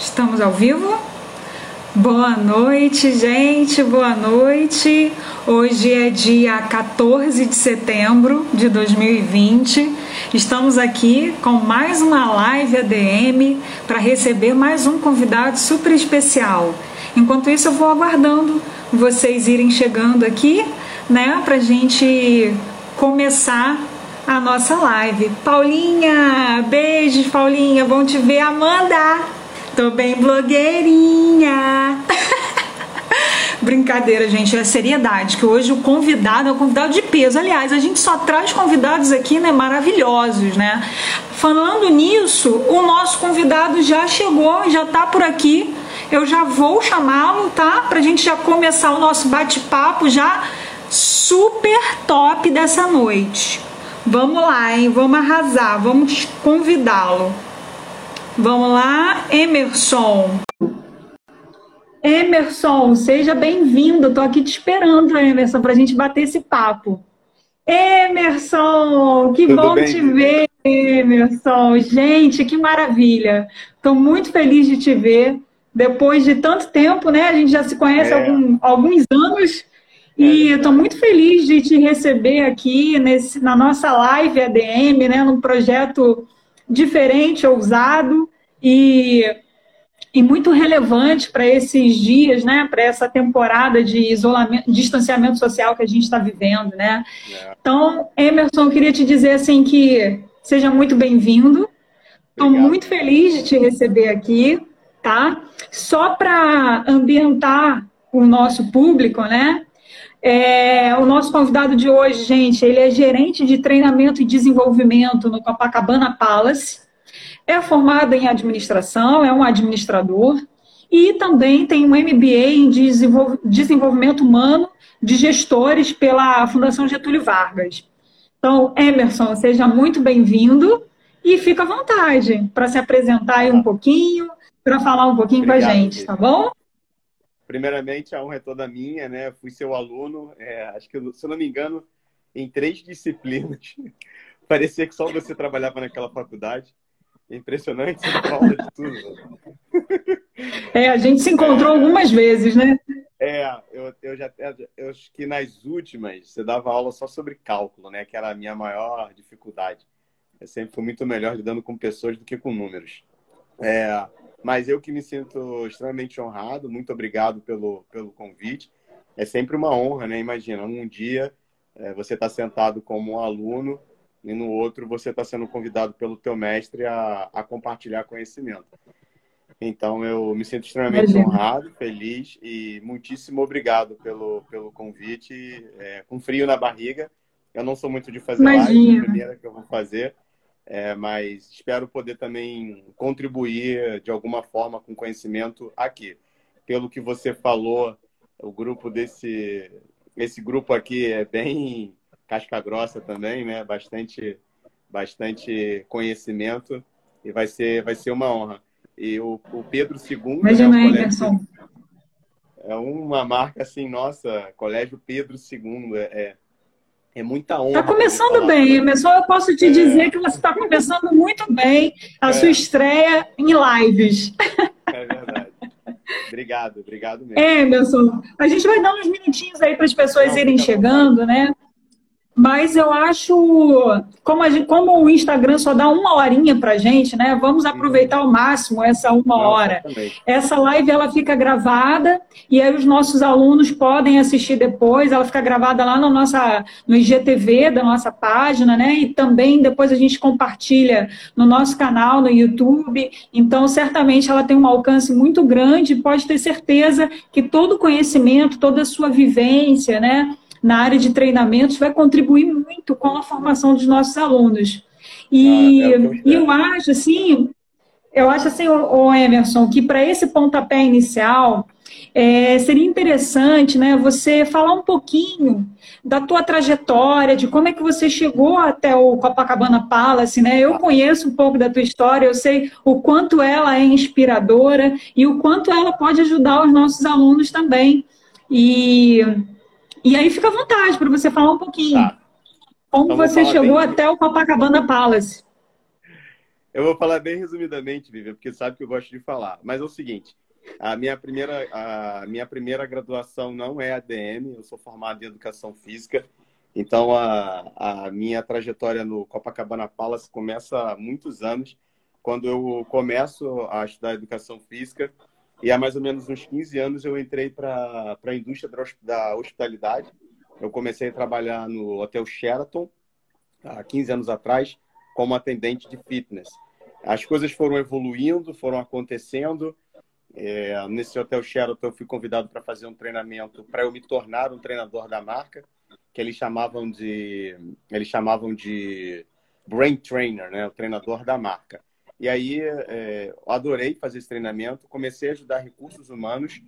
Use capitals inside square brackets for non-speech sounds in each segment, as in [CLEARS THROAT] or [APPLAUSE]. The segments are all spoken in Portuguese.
Estamos ao vivo? Boa noite, gente, boa noite. Hoje é dia 14 de setembro de 2020. Estamos aqui com mais uma live ADM para receber mais um convidado super especial. Enquanto isso, eu vou aguardando vocês irem chegando aqui, né, para gente começar a nossa live. Paulinha, beijos, Paulinha, bom te ver, Amanda. Tô bem blogueirinha. [LAUGHS] Brincadeira, gente, é seriedade, que hoje o convidado é um convidado de peso. Aliás, a gente só traz convidados aqui, né, maravilhosos, né? Falando nisso, o nosso convidado já chegou, já tá por aqui. Eu já vou chamá-lo, tá? Pra gente já começar o nosso bate-papo já super top dessa noite. Vamos lá, hein? Vamos arrasar, vamos convidá-lo. Vamos lá, Emerson. Emerson, seja bem-vindo. Estou aqui te esperando, Emerson, para a gente bater esse papo. Emerson, que Tudo bom bem? te ver, Emerson. Gente, que maravilha. Estou muito feliz de te ver. Depois de tanto tempo, né? A gente já se conhece há é. algum, alguns anos. E estou é muito feliz de te receber aqui nesse, na nossa live ADM, né? Num projeto diferente, ousado e, e muito relevante para esses dias, né? Para essa temporada de isolamento, distanciamento social que a gente está vivendo, né? É. Então, Emerson, eu queria te dizer assim que seja muito bem-vindo. Estou muito feliz de te receber aqui, tá? Só para ambientar o nosso público, né? É, o nosso convidado de hoje, gente, ele é gerente de treinamento e desenvolvimento no Copacabana Palace. É formado em administração, é um administrador e também tem um MBA em desenvolvimento humano de gestores pela Fundação Getúlio Vargas. Então, Emerson, seja muito bem-vindo e fica à vontade para se apresentar aí um pouquinho, para falar um pouquinho Obrigado, com a gente, tá bom? Primeiramente, a honra é toda minha, né? Fui seu aluno, é, acho que, se eu não me engano, em três disciplinas. [LAUGHS] Parecia que só você trabalhava naquela faculdade. Impressionante, você fala de tudo. [LAUGHS] É, a gente se encontrou algumas vezes, né? É, eu, eu já eu acho que nas últimas você dava aula só sobre cálculo, né? Que era a minha maior dificuldade. Eu sempre fui muito melhor lidando com pessoas do que com números. É, mas eu que me sinto extremamente honrado, muito obrigado pelo, pelo convite. É sempre uma honra, né? Imagina, um dia é, você está sentado como um aluno e no outro você está sendo convidado pelo teu mestre a, a compartilhar conhecimento. Então eu me sinto extremamente Imagina. honrado, feliz e muitíssimo obrigado pelo, pelo convite. É, com frio na barriga, eu não sou muito de fazer Imagina. live, é a primeira que eu vou fazer. É, mas espero poder também contribuir de alguma forma com conhecimento aqui. Pelo que você falou, o grupo desse esse grupo aqui é bem casca grossa também, né? Bastante bastante conhecimento e vai ser vai ser uma honra. E o, o Pedro II Imagina né, colégio, é uma marca assim, nossa, Colégio Pedro II é, é é muita honra. Está começando bem, Emerson. Eu posso te é... dizer que você está começando muito bem a é... sua estreia em lives. É verdade. Obrigado, obrigado mesmo. Emerson, a gente vai dar uns minutinhos aí para as pessoas Não, irem chegando, né? Mas eu acho, como, gente, como, o Instagram só dá uma horinha pra gente, né? Vamos aproveitar ao máximo essa uma hora. Essa live ela fica gravada e aí os nossos alunos podem assistir depois. Ela fica gravada lá no, nossa, no IGTV da nossa página, né? E também depois a gente compartilha no nosso canal no YouTube. Então, certamente ela tem um alcance muito grande. Pode ter certeza que todo o conhecimento, toda a sua vivência, né? Na área de treinamentos vai contribuir muito com a formação dos nossos alunos. E, ah, é e eu acho assim, eu acho assim, o Emerson, que para esse pontapé inicial é, seria interessante, né, você falar um pouquinho da tua trajetória, de como é que você chegou até o Copacabana Palace, né? Eu conheço um pouco da tua história, eu sei o quanto ela é inspiradora e o quanto ela pode ajudar os nossos alunos também. E e aí fica à vontade para você falar um pouquinho. Tá. Como então, você chegou bem... até o Copacabana Palace. Eu vou falar bem resumidamente, Vivian, porque sabe que eu gosto de falar. Mas é o seguinte, a minha primeira, a minha primeira graduação não é ADM, eu sou formado em Educação Física. Então, a, a minha trajetória no Copacabana Palace começa há muitos anos, quando eu começo a estudar Educação Física. E há mais ou menos uns 15 anos eu entrei para a indústria da hospitalidade. Eu comecei a trabalhar no Hotel Sheraton, há 15 anos atrás, como atendente de fitness. As coisas foram evoluindo, foram acontecendo. É, nesse Hotel Sheraton eu fui convidado para fazer um treinamento para eu me tornar um treinador da marca, que eles chamavam de eles chamavam de brain trainer, né, o treinador da marca. E aí é, adorei fazer esse treinamento, comecei a ajudar recursos humanos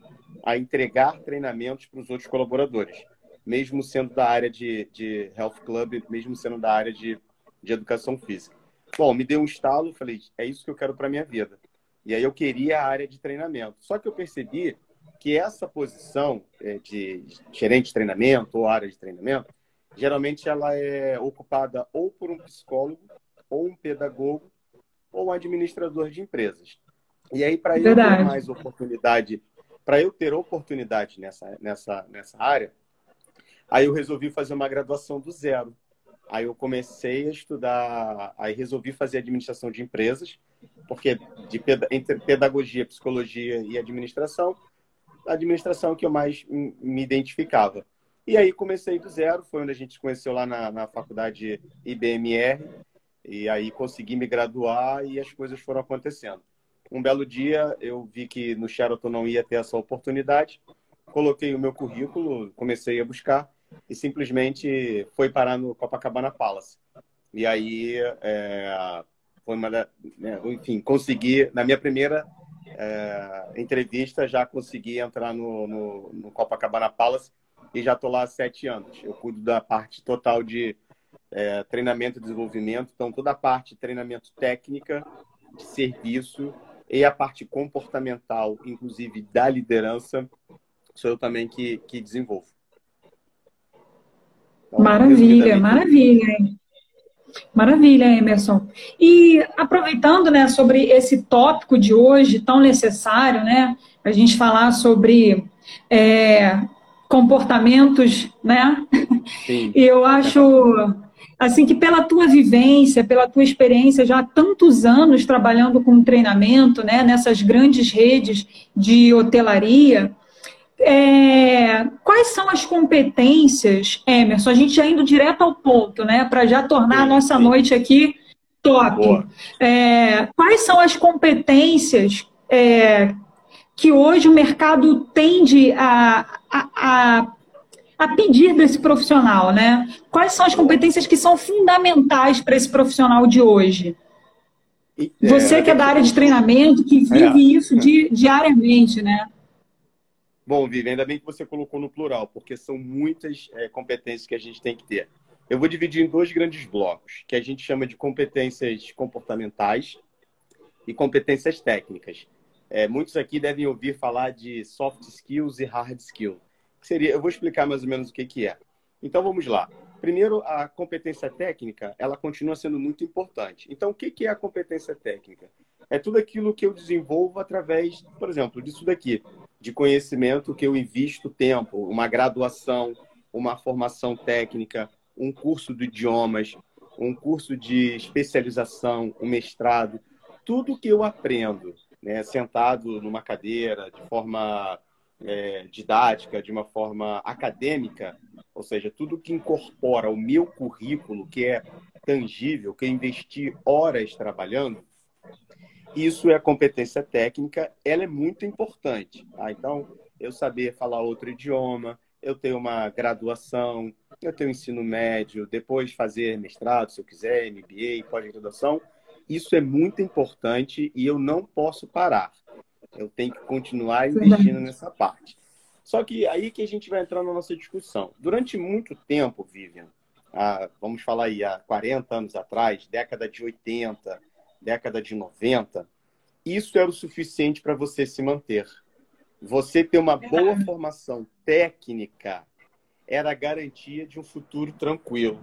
a entregar treinamentos para os outros colaboradores, mesmo sendo da área de, de health club, mesmo sendo da área de de educação física. Bom, me deu um estalo, falei, é isso que eu quero para minha vida. E aí eu queria a área de treinamento. Só que eu percebi que essa posição é, de gerente de treinamento ou área de treinamento, geralmente ela é ocupada ou por um psicólogo, ou um pedagogo, ou um administrador de empresas. E aí, para eu ter mais oportunidade, para eu ter oportunidade nessa, nessa, nessa área, aí eu resolvi fazer uma graduação do zero. Aí eu comecei a estudar, aí resolvi fazer administração de empresas, porque de, entre pedagogia, psicologia e administração, a administração que eu mais me identificava. E aí comecei do zero, foi onde a gente se conheceu lá na, na faculdade IBMR, e aí consegui me graduar e as coisas foram acontecendo. Um belo dia eu vi que no Sheraton não ia ter essa oportunidade, coloquei o meu currículo, comecei a buscar, e simplesmente foi parar no Copacabana Palace. E aí, é, foi uma, né, enfim, consegui, na minha primeira é, entrevista, já consegui entrar no, no, no, Copacabana Palace e já estou lá há sete anos. Eu cuido da parte total de é, treinamento e desenvolvimento, então toda a parte de treinamento técnica, de serviço e a parte comportamental, inclusive da liderança, sou eu também que, que desenvolvo. Maravilha, maravilha. Maravilha, Emerson. E aproveitando, né, sobre esse tópico de hoje tão necessário, né, a gente falar sobre é, comportamentos, né? Sim. [LAUGHS] Eu acho assim que pela tua vivência, pela tua experiência já há tantos anos trabalhando com treinamento, né, nessas grandes redes de hotelaria, é, quais são as competências, Emerson? A gente já indo direto ao ponto, né? Para já tornar a nossa noite aqui top. É, quais são as competências é, que hoje o mercado tende a, a, a, a, pedir desse profissional, né? Quais são as competências que são fundamentais para esse profissional de hoje? Você que é da área de treinamento, que vive é. isso diariamente, né? Bom, Vivi, ainda bem que você colocou no plural, porque são muitas é, competências que a gente tem que ter. Eu vou dividir em dois grandes blocos, que a gente chama de competências comportamentais e competências técnicas. É, muitos aqui devem ouvir falar de soft skills e hard skills. Seria, eu vou explicar mais ou menos o que, que é. Então vamos lá. Primeiro, a competência técnica, ela continua sendo muito importante. Então, o que, que é a competência técnica? É tudo aquilo que eu desenvolvo através, por exemplo, disso daqui de conhecimento que eu invisto tempo, uma graduação, uma formação técnica, um curso de idiomas, um curso de especialização, um mestrado, tudo que eu aprendo, né, sentado numa cadeira, de forma é, didática, de uma forma acadêmica, ou seja, tudo que incorpora o meu currículo, que é tangível, que eu investi horas trabalhando, isso é competência técnica, ela é muito importante. Tá? Então, eu saber falar outro idioma, eu ter uma graduação, eu um ensino médio, depois fazer mestrado, se eu quiser, MBA, pós-graduação, isso é muito importante e eu não posso parar. Eu tenho que continuar investindo nessa parte. Só que aí que a gente vai entrar na nossa discussão. Durante muito tempo, Vivian, há, vamos falar aí, há 40 anos atrás, década de 80, década de 90, isso era o suficiente para você se manter. Você ter uma boa formação técnica era a garantia de um futuro tranquilo.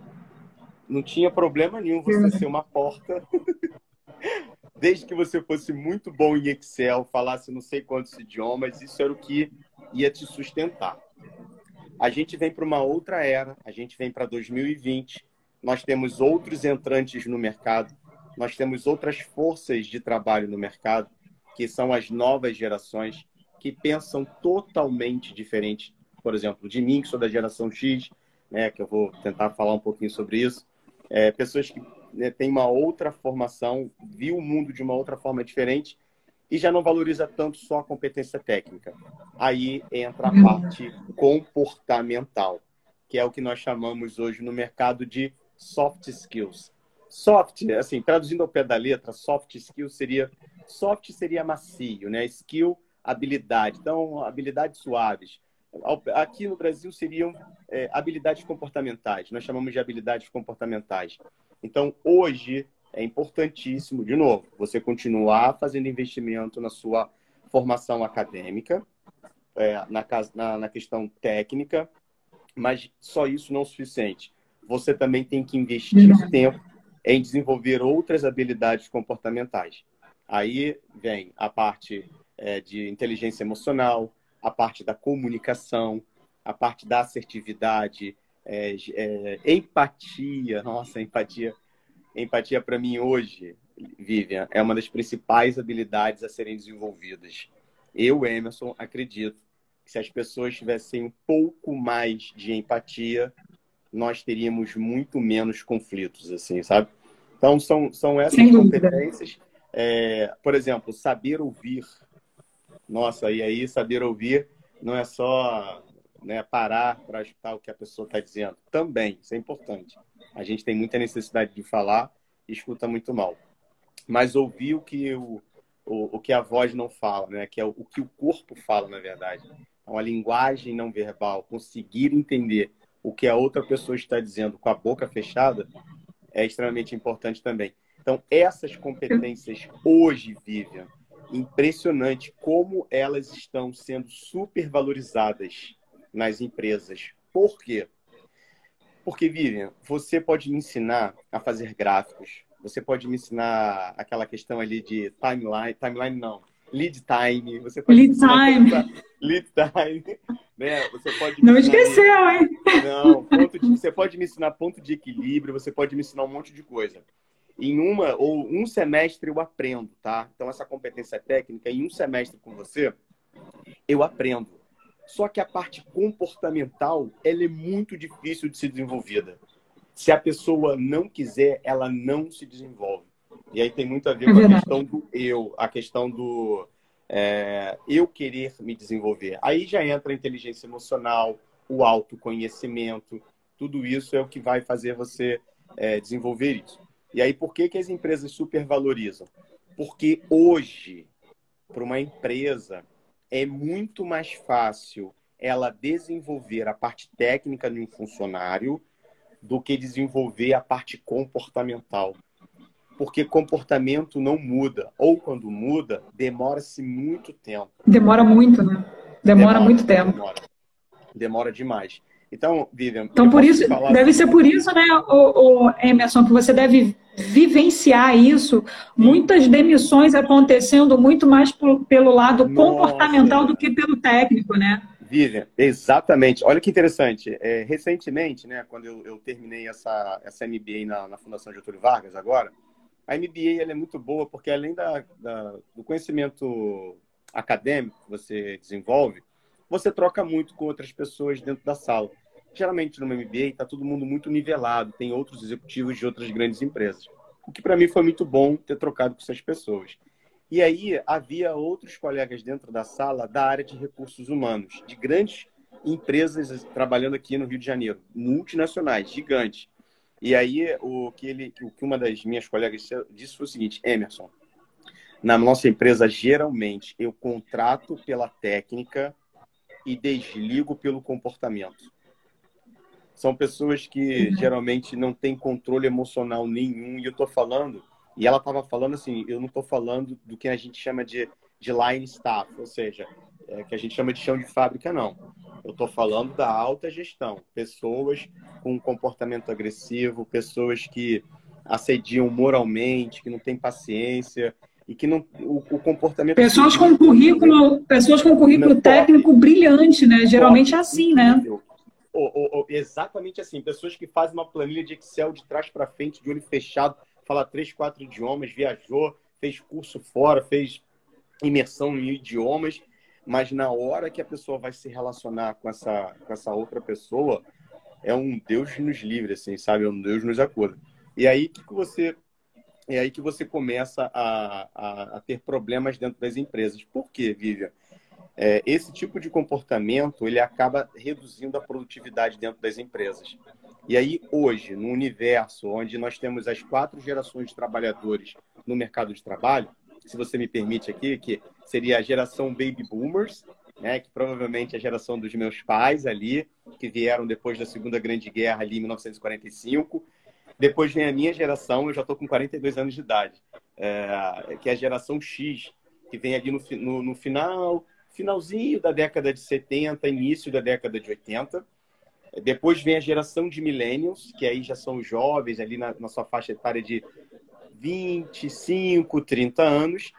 Não tinha problema nenhum você ser uma porta [LAUGHS] desde que você fosse muito bom em Excel, falasse não sei quantos idiomas, isso era o que ia te sustentar. A gente vem para uma outra era, a gente vem para 2020, nós temos outros entrantes no mercado, nós temos outras forças de trabalho no mercado, que são as novas gerações, que pensam totalmente diferente, por exemplo, de mim, que sou da geração X, né, que eu vou tentar falar um pouquinho sobre isso. É, pessoas que né, têm uma outra formação, viu o mundo de uma outra forma diferente e já não valoriza tanto só a competência técnica. Aí entra a parte comportamental, que é o que nós chamamos hoje no mercado de soft skills. Soft, assim, traduzindo ao pé da letra, soft skill seria soft seria macio, né? Skill, habilidade. Então, habilidades suaves. Aqui no Brasil seriam é, habilidades comportamentais. Nós chamamos de habilidades comportamentais. Então, hoje é importantíssimo, de novo, você continuar fazendo investimento na sua formação acadêmica, é, na, na, na questão técnica, mas só isso não é o suficiente. Você também tem que investir uhum. tempo em desenvolver outras habilidades comportamentais. Aí vem a parte é, de inteligência emocional, a parte da comunicação, a parte da assertividade, é, é, empatia. Nossa, empatia. Empatia para mim hoje, Vivian, é uma das principais habilidades a serem desenvolvidas. Eu, Emerson, acredito que se as pessoas tivessem um pouco mais de empatia, nós teríamos muito menos conflitos, assim, sabe? Então, são, são essas competências é, por exemplo, saber ouvir. Nossa, e aí saber ouvir não é só né, parar para escutar o que a pessoa está dizendo. Também, isso é importante. A gente tem muita necessidade de falar e escuta muito mal. Mas ouvir o que, o, o, o que a voz não fala, né? que é o, o que o corpo fala, na verdade. Então, a linguagem não verbal, conseguir entender o que a outra pessoa está dizendo com a boca fechada, é extremamente importante também. Então, essas competências hoje, Vivian, impressionante como elas estão sendo supervalorizadas nas empresas. Por quê? Porque, Vivian, você pode me ensinar a fazer gráficos, você pode me ensinar aquela questão ali de timeline, timeline não, lead time, você pode lead time. Lead time, [LAUGHS] né? Você pode Não esqueceu, hein? Não, ponto de, você pode me ensinar ponto de equilíbrio, você pode me ensinar um monte de coisa em uma ou um semestre eu aprendo, tá? Então essa competência técnica em um semestre com você eu aprendo. Só que a parte comportamental ela é muito difícil de ser desenvolvida. Se a pessoa não quiser, ela não se desenvolve. E aí tem muito a ver é com a questão do eu, a questão do é, eu querer me desenvolver. Aí já entra a inteligência emocional, o autoconhecimento, tudo isso é o que vai fazer você é, desenvolver isso. E aí, por que, que as empresas supervalorizam? Porque hoje, para uma empresa, é muito mais fácil ela desenvolver a parte técnica de um funcionário do que desenvolver a parte comportamental. Porque comportamento não muda, ou quando muda, demora-se muito tempo. Demora muito, né? Demora, demora muito tempo. Demora, demora demais. Então, Vivian. Então, por isso, falar... deve ser por isso, né, o, o, Emerson, que você deve vivenciar isso. Muitas demissões acontecendo muito mais por, pelo lado Nossa. comportamental do que pelo técnico, né? Vivian, exatamente. Olha que interessante. É, recentemente, né, quando eu, eu, terminei essa, essa MBA na, na, Fundação Getúlio Vargas, agora, a MBA ela é muito boa porque, além da, da, do conhecimento acadêmico que você desenvolve, você troca muito com outras pessoas dentro da sala. Geralmente no MBA está todo mundo muito nivelado, tem outros executivos de outras grandes empresas. O que para mim foi muito bom ter trocado com essas pessoas. E aí havia outros colegas dentro da sala da área de recursos humanos, de grandes empresas trabalhando aqui no Rio de Janeiro, multinacionais, gigantes. E aí o que ele, o que uma das minhas colegas disse foi o seguinte, Emerson, na nossa empresa geralmente eu contrato pela técnica e desligo pelo comportamento. São pessoas que uhum. geralmente não têm controle emocional nenhum. E eu estou falando, e ela estava falando assim, eu não estou falando do que a gente chama de, de line staff, ou seja, é, que a gente chama de chão de fábrica, não. Eu estou falando da alta gestão. Pessoas com comportamento agressivo, pessoas que assediam moralmente, que não têm paciência. E que não o, o comportamento pessoas com currículo pessoas com currículo técnico brilhante né? Geralmente é assim né? Exatamente assim. Pessoas que fazem uma planilha de Excel de trás para frente de olho fechado fala três quatro idiomas viajou fez curso fora fez imersão em idiomas mas na hora que a pessoa vai se relacionar com essa com essa outra pessoa é um Deus nos livre assim sabe? É um Deus nos acuda. E aí que, que você é aí que você começa a, a, a ter problemas dentro das empresas. Por quê, Vivian? É, esse tipo de comportamento ele acaba reduzindo a produtividade dentro das empresas. E aí, hoje, no universo onde nós temos as quatro gerações de trabalhadores no mercado de trabalho, se você me permite aqui, que seria a geração Baby Boomers, né, que provavelmente é a geração dos meus pais ali, que vieram depois da Segunda Grande Guerra ali em 1945, depois vem a minha geração, eu já estou com 42 anos de idade, é, que é a geração X, que vem ali no, no, no, final, finalzinho da década de 70, início da década de 80. Depois vem a geração de millennials, que aí já são jovens, ali na, na sua faixa etária de 25, 30 anos.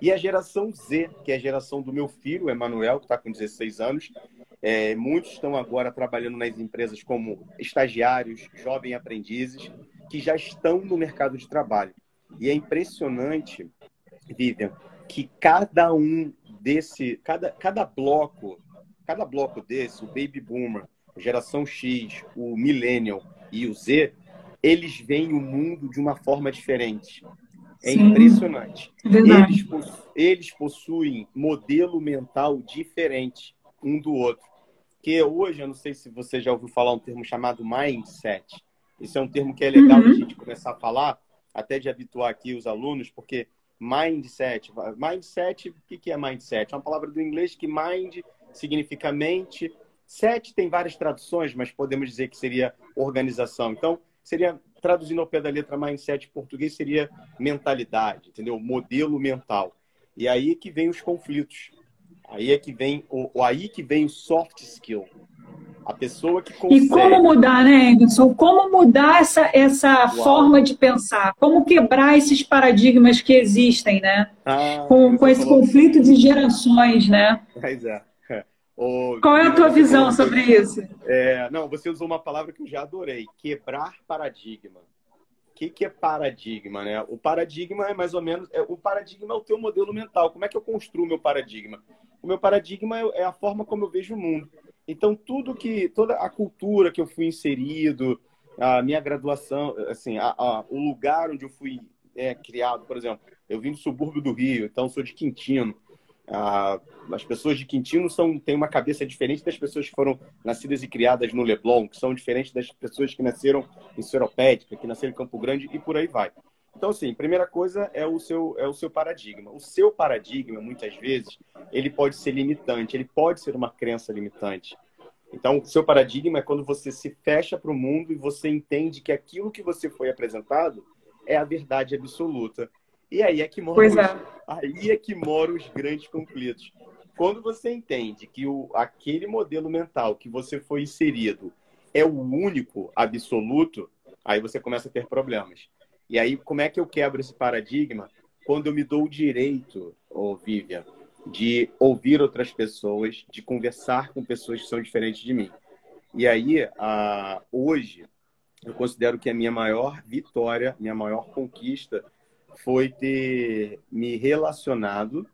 E a geração Z, que é a geração do meu filho, Emanuel, que está com 16 anos. É, muitos estão agora trabalhando nas empresas como estagiários, jovens aprendizes, que já estão no mercado de trabalho. E é impressionante, Vivian, que cada um desse, cada, cada bloco, cada bloco desse, o Baby Boomer, geração X, o Millennial e o Z, eles veem o mundo de uma forma diferente. É Sim, impressionante. Eles, eles possuem modelo mental diferente um do outro. Que hoje, eu não sei se você já ouviu falar um termo chamado mindset. Esse é um termo que é legal uhum. a gente começar a falar, até de habituar aqui os alunos, porque mindset, mindset, o que é mindset? É uma palavra do inglês que mind significa mente, set tem várias traduções, mas podemos dizer que seria organização. Então, seria traduzindo ao pé da letra mindset em português seria mentalidade, entendeu? Modelo mental. E aí que vem os conflitos. Aí é que vem o, aí que vem o soft skill. A pessoa que consegue... E como mudar, né, Anderson? Como mudar essa, essa forma de pensar? Como quebrar esses paradigmas que existem, né? Ah, com, com esse falou... conflito de gerações, né? Pois é. [LAUGHS] O... Qual é a tua visão sobre isso? É, não, você usou uma palavra que eu já adorei: quebrar paradigma. O que, que é paradigma, né? O paradigma é mais ou menos. É, o paradigma é o teu modelo mental. Como é que eu construo meu paradigma? O meu paradigma é, é a forma como eu vejo o mundo. Então, tudo que. toda a cultura que eu fui inserido, a minha graduação, assim, a, a, o lugar onde eu fui é, criado, por exemplo, eu vim do subúrbio do Rio, então sou de Quintino. Ah, as pessoas de Quintino são, têm uma cabeça diferente das pessoas que foram nascidas e criadas no Leblon, que são diferentes das pessoas que nasceram em Seropédica, que nasceram em Campo Grande e por aí vai. Então, assim, primeira coisa é o seu é o seu paradigma. O seu paradigma, muitas vezes, ele pode ser limitante, ele pode ser uma crença limitante. Então, o seu paradigma é quando você se fecha para o mundo e você entende que aquilo que você foi apresentado é a verdade absoluta. E aí é que mora, os, é. aí é que mora os grandes conflitos. Quando você entende que o, aquele modelo mental que você foi inserido é o único absoluto, aí você começa a ter problemas. E aí, como é que eu quebro esse paradigma? Quando eu me dou o direito, oh, Vivian, de ouvir outras pessoas, de conversar com pessoas que são diferentes de mim. E aí, uh, hoje, eu considero que a minha maior vitória, minha maior conquista foi ter me relacionado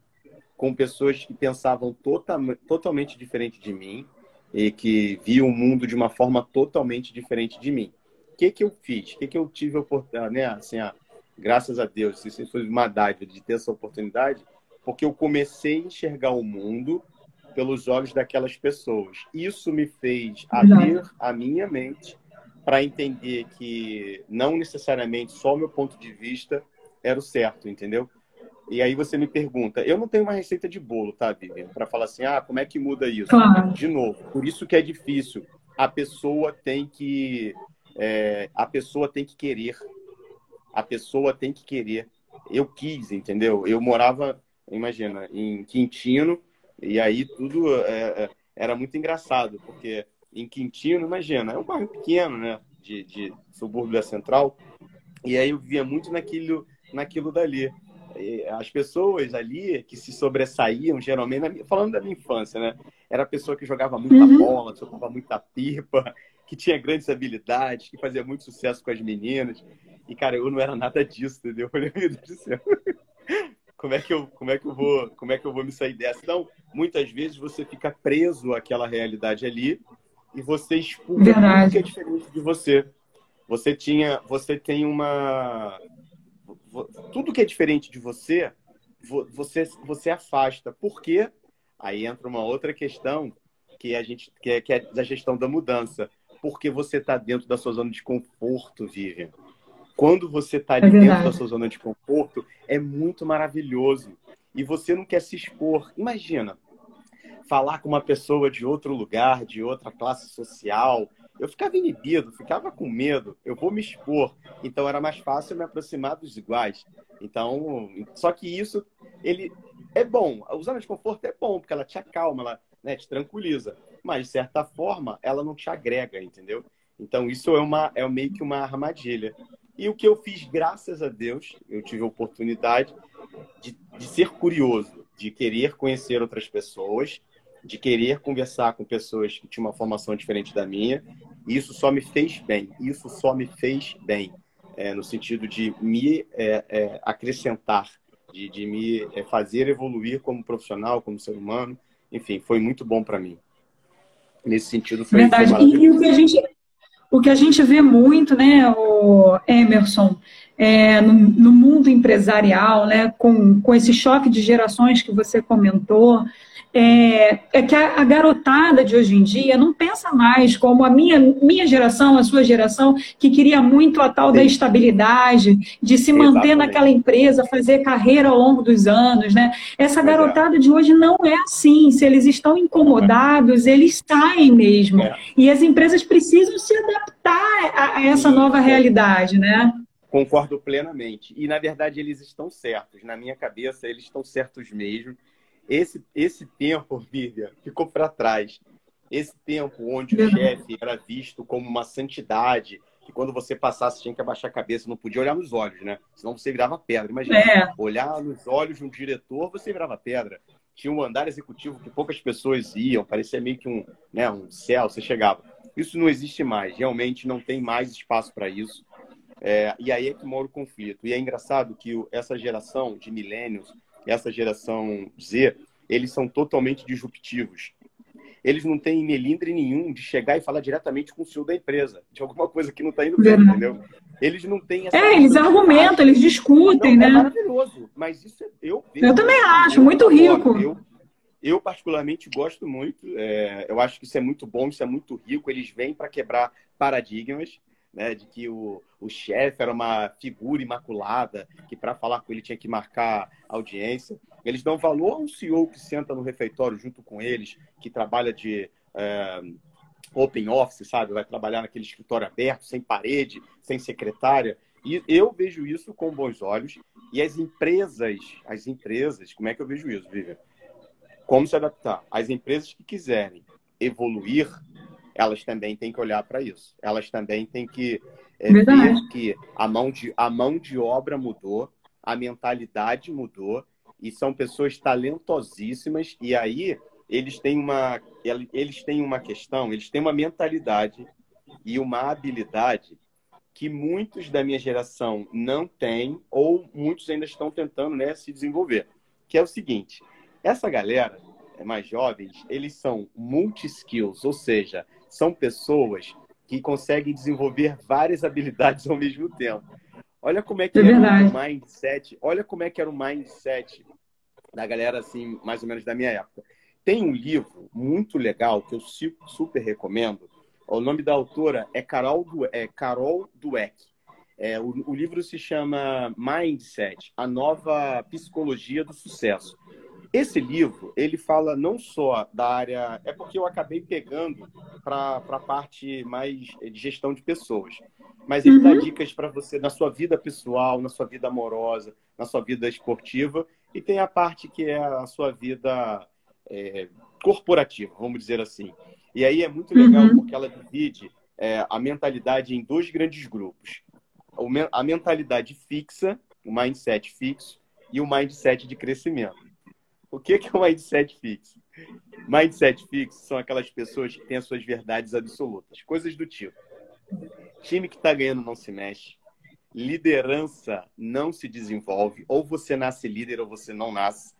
com pessoas que pensavam tota-, totalmente diferente de mim e que viam o mundo de uma forma totalmente diferente de mim. O que, que eu fiz? O que, que eu tive a oportunidade, né? Assim, ah, graças a Deus, isso foi uma dádiva de ter essa oportunidade, porque eu comecei a enxergar o mundo pelos olhos daquelas pessoas. Isso me fez abrir a minha mente para entender que não necessariamente só o meu ponto de vista era o certo, entendeu? E aí você me pergunta, eu não tenho uma receita de bolo, tá, Vivian? Para falar assim, ah, como é que muda isso? Claro. De novo, por isso que é difícil. A pessoa tem que, é, a pessoa tem que querer. A pessoa tem que querer. Eu quis, entendeu? Eu morava, imagina, em Quintino e aí tudo é, é era muito engraçado, porque em Quintino, imagina, é um bairro pequeno, né, de, de subúrbio da Central, e aí eu via muito naquilo naquilo dali. as pessoas ali que se sobressaíam, geralmente, falando da minha infância, né? Era a pessoa que jogava muita uhum. bola, soltava muita pipa, que tinha grandes habilidades, que fazia muito sucesso com as meninas. E, cara, eu não era nada disso, entendeu? [LAUGHS] Eu falei, meu Deus do céu. Como é, que eu, como, é que eu vou, como é que eu vou me sair dessa? Então, muitas vezes você fica preso àquela realidade ali e você expulga tudo que é diferente de você. Você tinha, você tem uma tudo que é diferente de você, você você afasta. Por quê? Aí entra uma outra questão que a gente que é, que é da gestão da mudança. Porque você está dentro da sua zona de conforto, Vivian. Quando você está ali é dentro da sua zona de conforto, é muito maravilhoso. E você não quer se expor. Imagina, falar com uma pessoa de outro lugar, de outra classe social. Eu ficava inibido, ficava com medo. Eu vou me expor. Então era mais fácil me aproximar dos iguais. Então, só que isso, ele é bom. A zona de conforto é bom, porque ela te acalma, ela né, te tranquiliza. Mas, de certa forma, ela não te agrega, entendeu? Então, isso é, uma, é meio que uma armadilha. E o que eu fiz, graças a Deus, eu tive a oportunidade de, de ser curioso, de querer conhecer outras pessoas, de querer conversar com pessoas que tinham uma formação diferente da minha. E isso só me fez bem. Isso só me fez bem. É, no sentido de me é, é, acrescentar, de, de me é, fazer evoluir como profissional, como ser humano. Enfim, foi muito bom para mim. Nesse sentido, foi Verdade. E, e o que a gente o que a gente vê muito, né, o Emerson, é, no, no, mundo empresarial, né, com, com esse choque de gerações que você comentou, é, é, que a, a, garotada de hoje em dia não pensa mais como a minha, minha geração, a sua geração, que queria muito a tal Sim. da estabilidade, de se Exatamente. manter naquela empresa, fazer carreira ao longo dos anos, né? Essa garotada de hoje não é assim. Se eles estão incomodados, eles saem mesmo. É. E as empresas precisam se adaptar a, a essa nova realidade, né? Concordo plenamente. E, na verdade, eles estão certos. Na minha cabeça, eles estão certos mesmo esse, esse tempo, Vivian, ficou para trás. Esse tempo onde o chefe era visto como uma santidade, que quando você passasse tinha que abaixar a cabeça, não podia olhar nos olhos, né? Senão você virava pedra. Imagina, é. olhar nos olhos de um diretor, você virava pedra. Tinha um andar executivo que poucas pessoas iam, parecia meio que um, né, um céu, você chegava. Isso não existe mais, realmente não tem mais espaço para isso. É, e aí é que mora o conflito. E é engraçado que essa geração de milênios, essa geração Z, eles são totalmente disruptivos. Eles não têm melindre nenhum de chegar e falar diretamente com o CEO da empresa, de alguma coisa que não está indo bem, entendeu? Eles não têm essa. É, eles argumentam, eles discutem, não, é né? É maravilhoso, mas isso é, eu. Eu também acho, muito rico. Eu, eu, particularmente, gosto muito. É, eu acho que isso é muito bom, isso é muito rico. Eles vêm para quebrar paradigmas né, de que o, o chefe era uma figura imaculada, que para falar com ele tinha que marcar audiência. Eles dão valor a um CEO que senta no refeitório junto com eles, que trabalha de é, open office, sabe? Vai trabalhar naquele escritório aberto, sem parede, sem secretária. E eu vejo isso com bons olhos. E as empresas, as empresas, como é que eu vejo isso, Vivian? Como se adaptar? As empresas que quiserem evoluir elas também têm que olhar para isso. Elas também têm que é, ver que a mão, de, a mão de obra mudou, a mentalidade mudou, e são pessoas talentosíssimas, e aí eles têm uma, eles têm uma questão, eles têm uma mentalidade e uma habilidade que muitos da minha geração não têm, ou muitos ainda estão tentando né, se desenvolver. Que é o seguinte: essa galera mais jovens, eles são multi-skills, ou seja, são pessoas que conseguem desenvolver várias habilidades ao mesmo tempo. Olha como é que é era o mindset, olha como é que era o mindset da galera assim, mais ou menos da minha época. Tem um livro muito legal que eu super recomendo. O nome da autora é Carol, du é Carol Dweck. É, o, o livro se chama Mindset, a nova psicologia do sucesso. Esse livro, ele fala não só da área. É porque eu acabei pegando para a parte mais de gestão de pessoas. Mas ele uhum. dá dicas para você na sua vida pessoal, na sua vida amorosa, na sua vida esportiva. E tem a parte que é a sua vida é, corporativa, vamos dizer assim. E aí é muito legal uhum. porque ela divide é, a mentalidade em dois grandes grupos. A mentalidade fixa, o mindset fixo, e o mindset de crescimento. O que é o mindset fixo? Mindset fixo são aquelas pessoas que têm as suas verdades absolutas, coisas do tipo: time que está ganhando não se mexe, liderança não se desenvolve, ou você nasce líder ou você não nasce.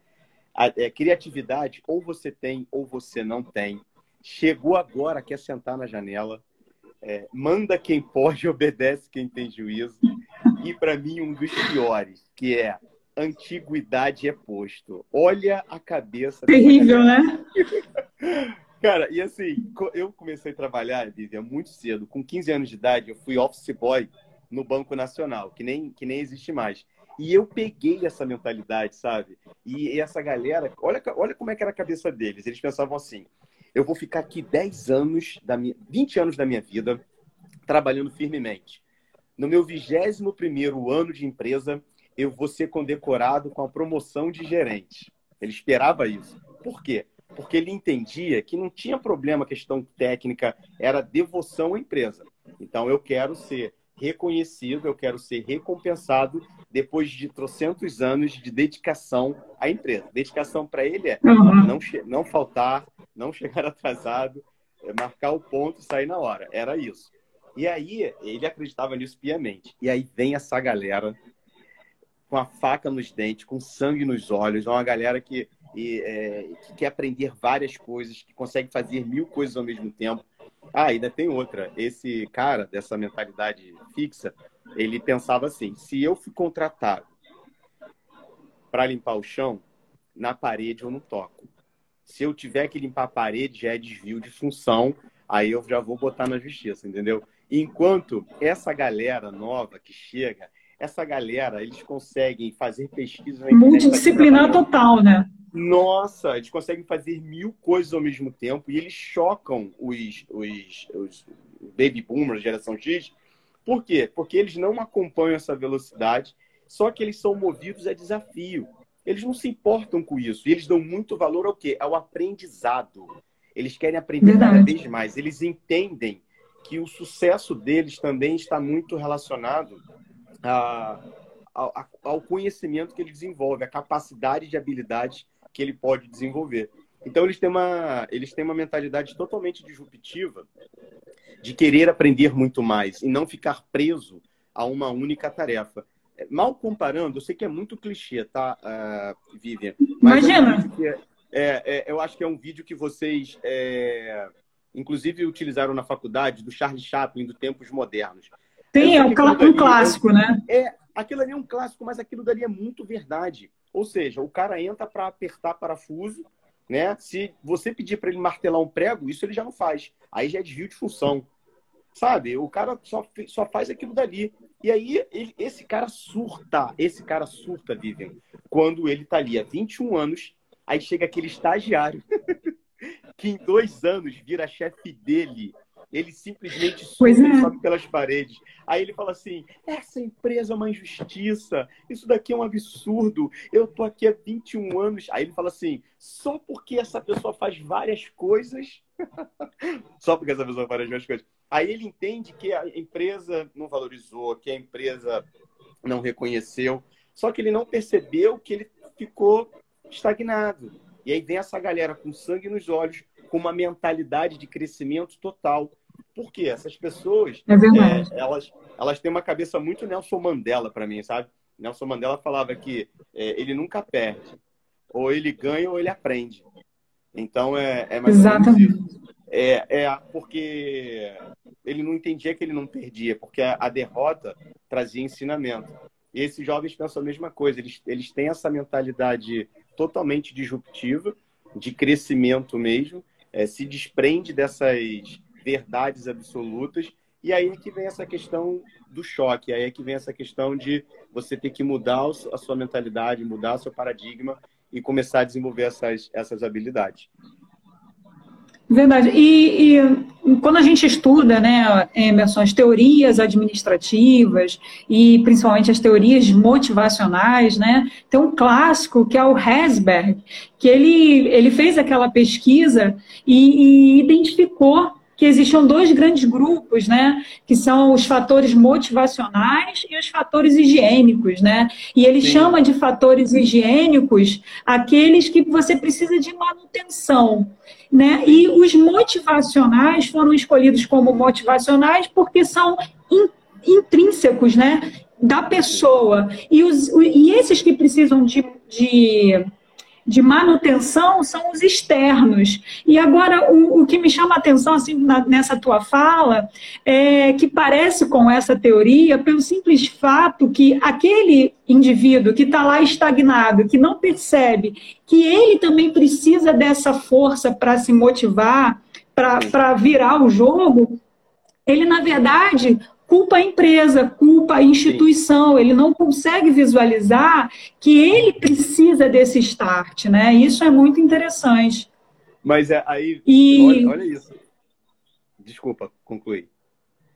A, é, criatividade, ou você tem ou você não tem. Chegou agora, quer sentar na janela. É, manda quem pode, [LAUGHS] obedece quem tem juízo. E para mim, um dos piores, que é antiguidade é posto. Olha a cabeça. Terrível, né? [LAUGHS] Cara, e assim, eu comecei a trabalhar, Vivian, muito cedo. Com 15 anos de idade, eu fui office boy no Banco Nacional, que nem, que nem existe mais. E eu peguei essa mentalidade, sabe? E essa galera, olha, olha como é que era a cabeça deles. Eles pensavam assim: eu vou ficar aqui 10 anos, da minha, 20 anos da minha vida, trabalhando firmemente. No meu 21 ano de empresa, eu vou ser condecorado com a promoção de gerente. Ele esperava isso. Por quê? Porque ele entendia que não tinha problema a questão técnica, era devoção à empresa. Então, eu quero ser reconhecido, eu quero ser recompensado depois de trocentos anos de dedicação à empresa. Dedicação para ele é uhum. não, não faltar, não chegar [LAUGHS] atrasado, é marcar o ponto e sair na hora. Era isso. E aí, ele acreditava nisso piamente. E aí vem essa galera com a faca nos dentes, com sangue nos olhos. É uma galera que, e, é, que quer aprender várias coisas, que consegue fazer mil coisas ao mesmo tempo. Ah, ainda tem outra. Esse cara dessa mentalidade fixa, ele pensava assim: se eu fui contratado para limpar o chão, na parede eu não toco. Se eu tiver que limpar a parede, já é desvio de função, aí eu já vou botar na justiça, entendeu? Enquanto essa galera nova que chega, essa galera, eles conseguem fazer pesquisa Multidisciplinar total, né? Nossa, eles conseguem fazer mil coisas ao mesmo tempo e eles chocam os, os, os baby boomers, geração X. Por quê? Porque eles não acompanham essa velocidade, só que eles são movidos a desafio. Eles não se importam com isso. E eles dão muito valor ao quê? Ao aprendizado. Eles querem aprender Verdade. cada vez mais. Eles entendem que o sucesso deles também está muito relacionado a, a, ao conhecimento que ele desenvolve, a capacidade de habilidade que ele pode desenvolver. Então eles têm uma, eles têm uma mentalidade totalmente disruptiva de querer aprender muito mais e não ficar preso a uma única tarefa. Mal comparando, eu sei que é muito clichê, tá, uh, Vivian? Imagina! É, é, é, eu acho que é um vídeo que vocês é, inclusive utilizaram na faculdade, do Charles Chaplin, do Tempos Modernos. Tem, é um, um clássico, né? É, aquilo ali é um clássico, mas aquilo dali é muito verdade. Ou seja, o cara entra para apertar parafuso, né? Se você pedir para ele martelar um prego, isso ele já não faz. Aí já é desvio de função. Sabe? O cara só, só faz aquilo dali. E aí, ele, esse cara surta. Esse cara surta, Vivian, quando ele tá ali há 21 anos, aí chega aquele estagiário [LAUGHS] que em dois anos vira chefe dele. Ele simplesmente sobe, é. sobe pelas paredes. Aí ele fala assim: essa empresa é uma injustiça, isso daqui é um absurdo, eu tô aqui há 21 anos. Aí ele fala assim: só porque essa pessoa faz várias coisas. [LAUGHS] só porque essa pessoa faz várias coisas. Aí ele entende que a empresa não valorizou, que a empresa não reconheceu. Só que ele não percebeu que ele ficou estagnado. E aí vem essa galera com sangue nos olhos, com uma mentalidade de crescimento total. Por quê? Essas pessoas, é é, elas, elas têm uma cabeça muito Nelson Mandela para mim, sabe? Nelson Mandela falava que é, ele nunca perde. Ou ele ganha ou ele aprende. Então é, é mais Exatamente. É, é porque ele não entendia que ele não perdia, porque a, a derrota trazia ensinamento. E esses jovens pensam a mesma coisa, eles, eles têm essa mentalidade totalmente disruptiva, de crescimento mesmo, é, se desprende dessas verdades absolutas, e aí é que vem essa questão do choque, aí é que vem essa questão de você ter que mudar a sua mentalidade, mudar o seu paradigma e começar a desenvolver essas, essas habilidades. Verdade. E, e, quando a gente estuda, né, Emerson, as teorias administrativas e principalmente as teorias motivacionais, né, tem um clássico que é o Herzberg, que ele, ele fez aquela pesquisa e, e identificou que existiam dois grandes grupos, né? Que são os fatores motivacionais e os fatores higiênicos, né? E ele Sim. chama de fatores higiênicos aqueles que você precisa de manutenção. Né? E os motivacionais foram escolhidos como motivacionais porque são intrínsecos né, da pessoa. E, os, e esses que precisam de, de, de manutenção são os externos. E agora, o, o que me chama a atenção assim, na, nessa tua fala é que parece com essa teoria pelo simples fato que aquele indivíduo que está lá estagnado, que não percebe que ele também precisa dessa força para se motivar, para virar o jogo, ele, na verdade, culpa a empresa, culpa a instituição, Sim. ele não consegue visualizar que ele precisa desse start, né? Isso é muito interessante. Mas é, aí, e... olha, olha isso. Desculpa, concluir.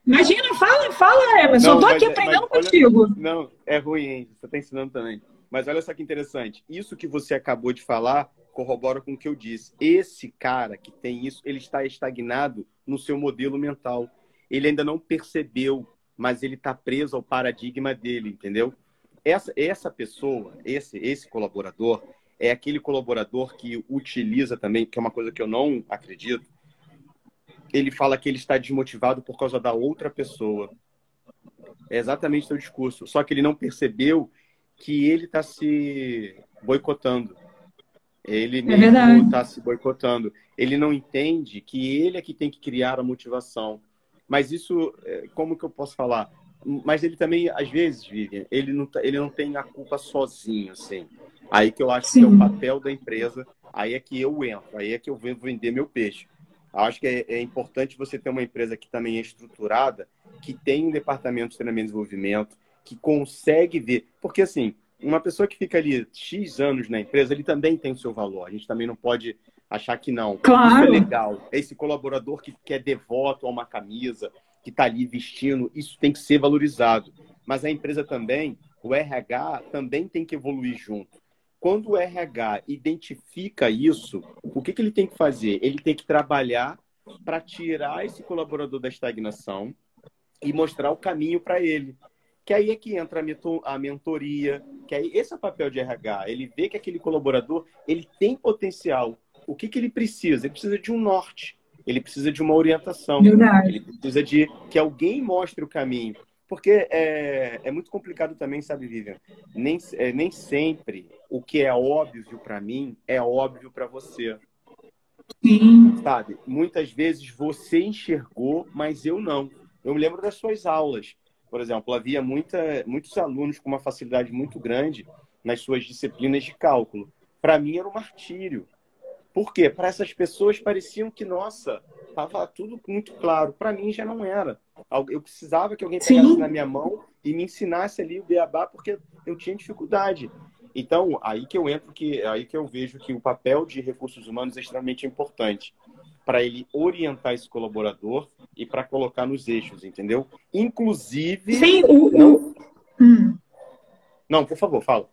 Imagina, fala, fala, Emerson. Eu tô aqui é, aprendendo mas, contigo. Olha, não, é ruim, hein? Você está ensinando também. Mas olha só que interessante. Isso que você acabou de falar corrobora com o que eu disse. Esse cara que tem isso, ele está estagnado no seu modelo mental ele ainda não percebeu, mas ele está preso ao paradigma dele, entendeu? Essa, essa pessoa, esse, esse colaborador, é aquele colaborador que utiliza também, que é uma coisa que eu não acredito, ele fala que ele está desmotivado por causa da outra pessoa. É exatamente o seu discurso. Só que ele não percebeu que ele está se boicotando. Ele é mesmo está se boicotando. Ele não entende que ele é que tem que criar a motivação. Mas isso, é, como que eu posso falar? Mas ele também, às vezes, Vivian, ele não, tá, ele não tem a culpa sozinho, assim. Aí que eu acho Sim. que é o papel da empresa, aí é que eu entro, aí é que eu venho vender meu peixe. Acho que é, é, importante você ter uma empresa que também é estruturada, que tem um departamento de treinamento e desenvolvimento, que consegue ver. Porque, assim, uma pessoa que fica ali X anos na empresa, ele também tem o seu valor. A gente também não pode achar que não. Claro. Isso é legal. Esse colaborador que, que é devoto a uma camisa, que está ali vestindo, isso tem que ser valorizado. Mas a empresa também, o RH também tem que evoluir junto. Quando o RH identifica isso, o que, que ele tem que fazer? Ele tem que trabalhar para tirar esse colaborador da estagnação e mostrar o caminho para ele. Que aí é que entra a mentoria, que aí esse é o papel de RH. Ele vê que aquele colaborador ele tem potencial, o que, que ele precisa? Ele precisa de um norte, ele precisa de uma orientação, Verdade. ele precisa de que alguém mostre o caminho. Porque é, é muito complicado também, sabe, Vivian? Nem, é, nem sempre o que é óbvio para mim é óbvio para você. Sim. Sabe? Muitas vezes você enxergou, mas eu não. Eu me lembro das suas aulas. Por exemplo, havia muita, muitos alunos com uma facilidade muito grande nas suas disciplinas de cálculo. Para mim era um martírio. Por quê? Para essas pessoas pareciam que, nossa, estava tudo muito claro. Para mim já não era. Eu precisava que alguém pegasse Sim. na minha mão e me ensinasse ali o beabá, porque eu tinha dificuldade. Então, aí que eu entro, que aí que eu vejo que o papel de recursos humanos é extremamente importante para ele orientar esse colaborador e para colocar nos eixos, entendeu? Inclusive. Sim, o. Não, hum. não por favor, fala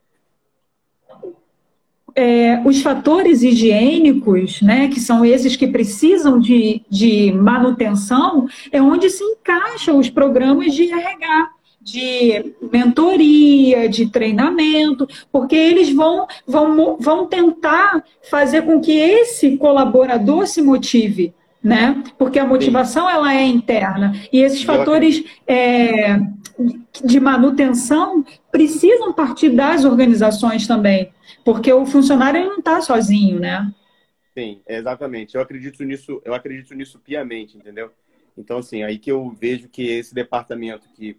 é, os fatores higiênicos, né, que são esses que precisam de, de manutenção, é onde se encaixam os programas de RH, de mentoria, de treinamento, porque eles vão, vão, vão tentar fazer com que esse colaborador se motive. Né? Porque a motivação ela é interna e esses fatores é, de manutenção precisam partir das organizações também. Porque o funcionário não está sozinho, né? Sim, exatamente. Eu acredito nisso, eu acredito nisso piamente, entendeu? Então, assim, aí que eu vejo que esse departamento que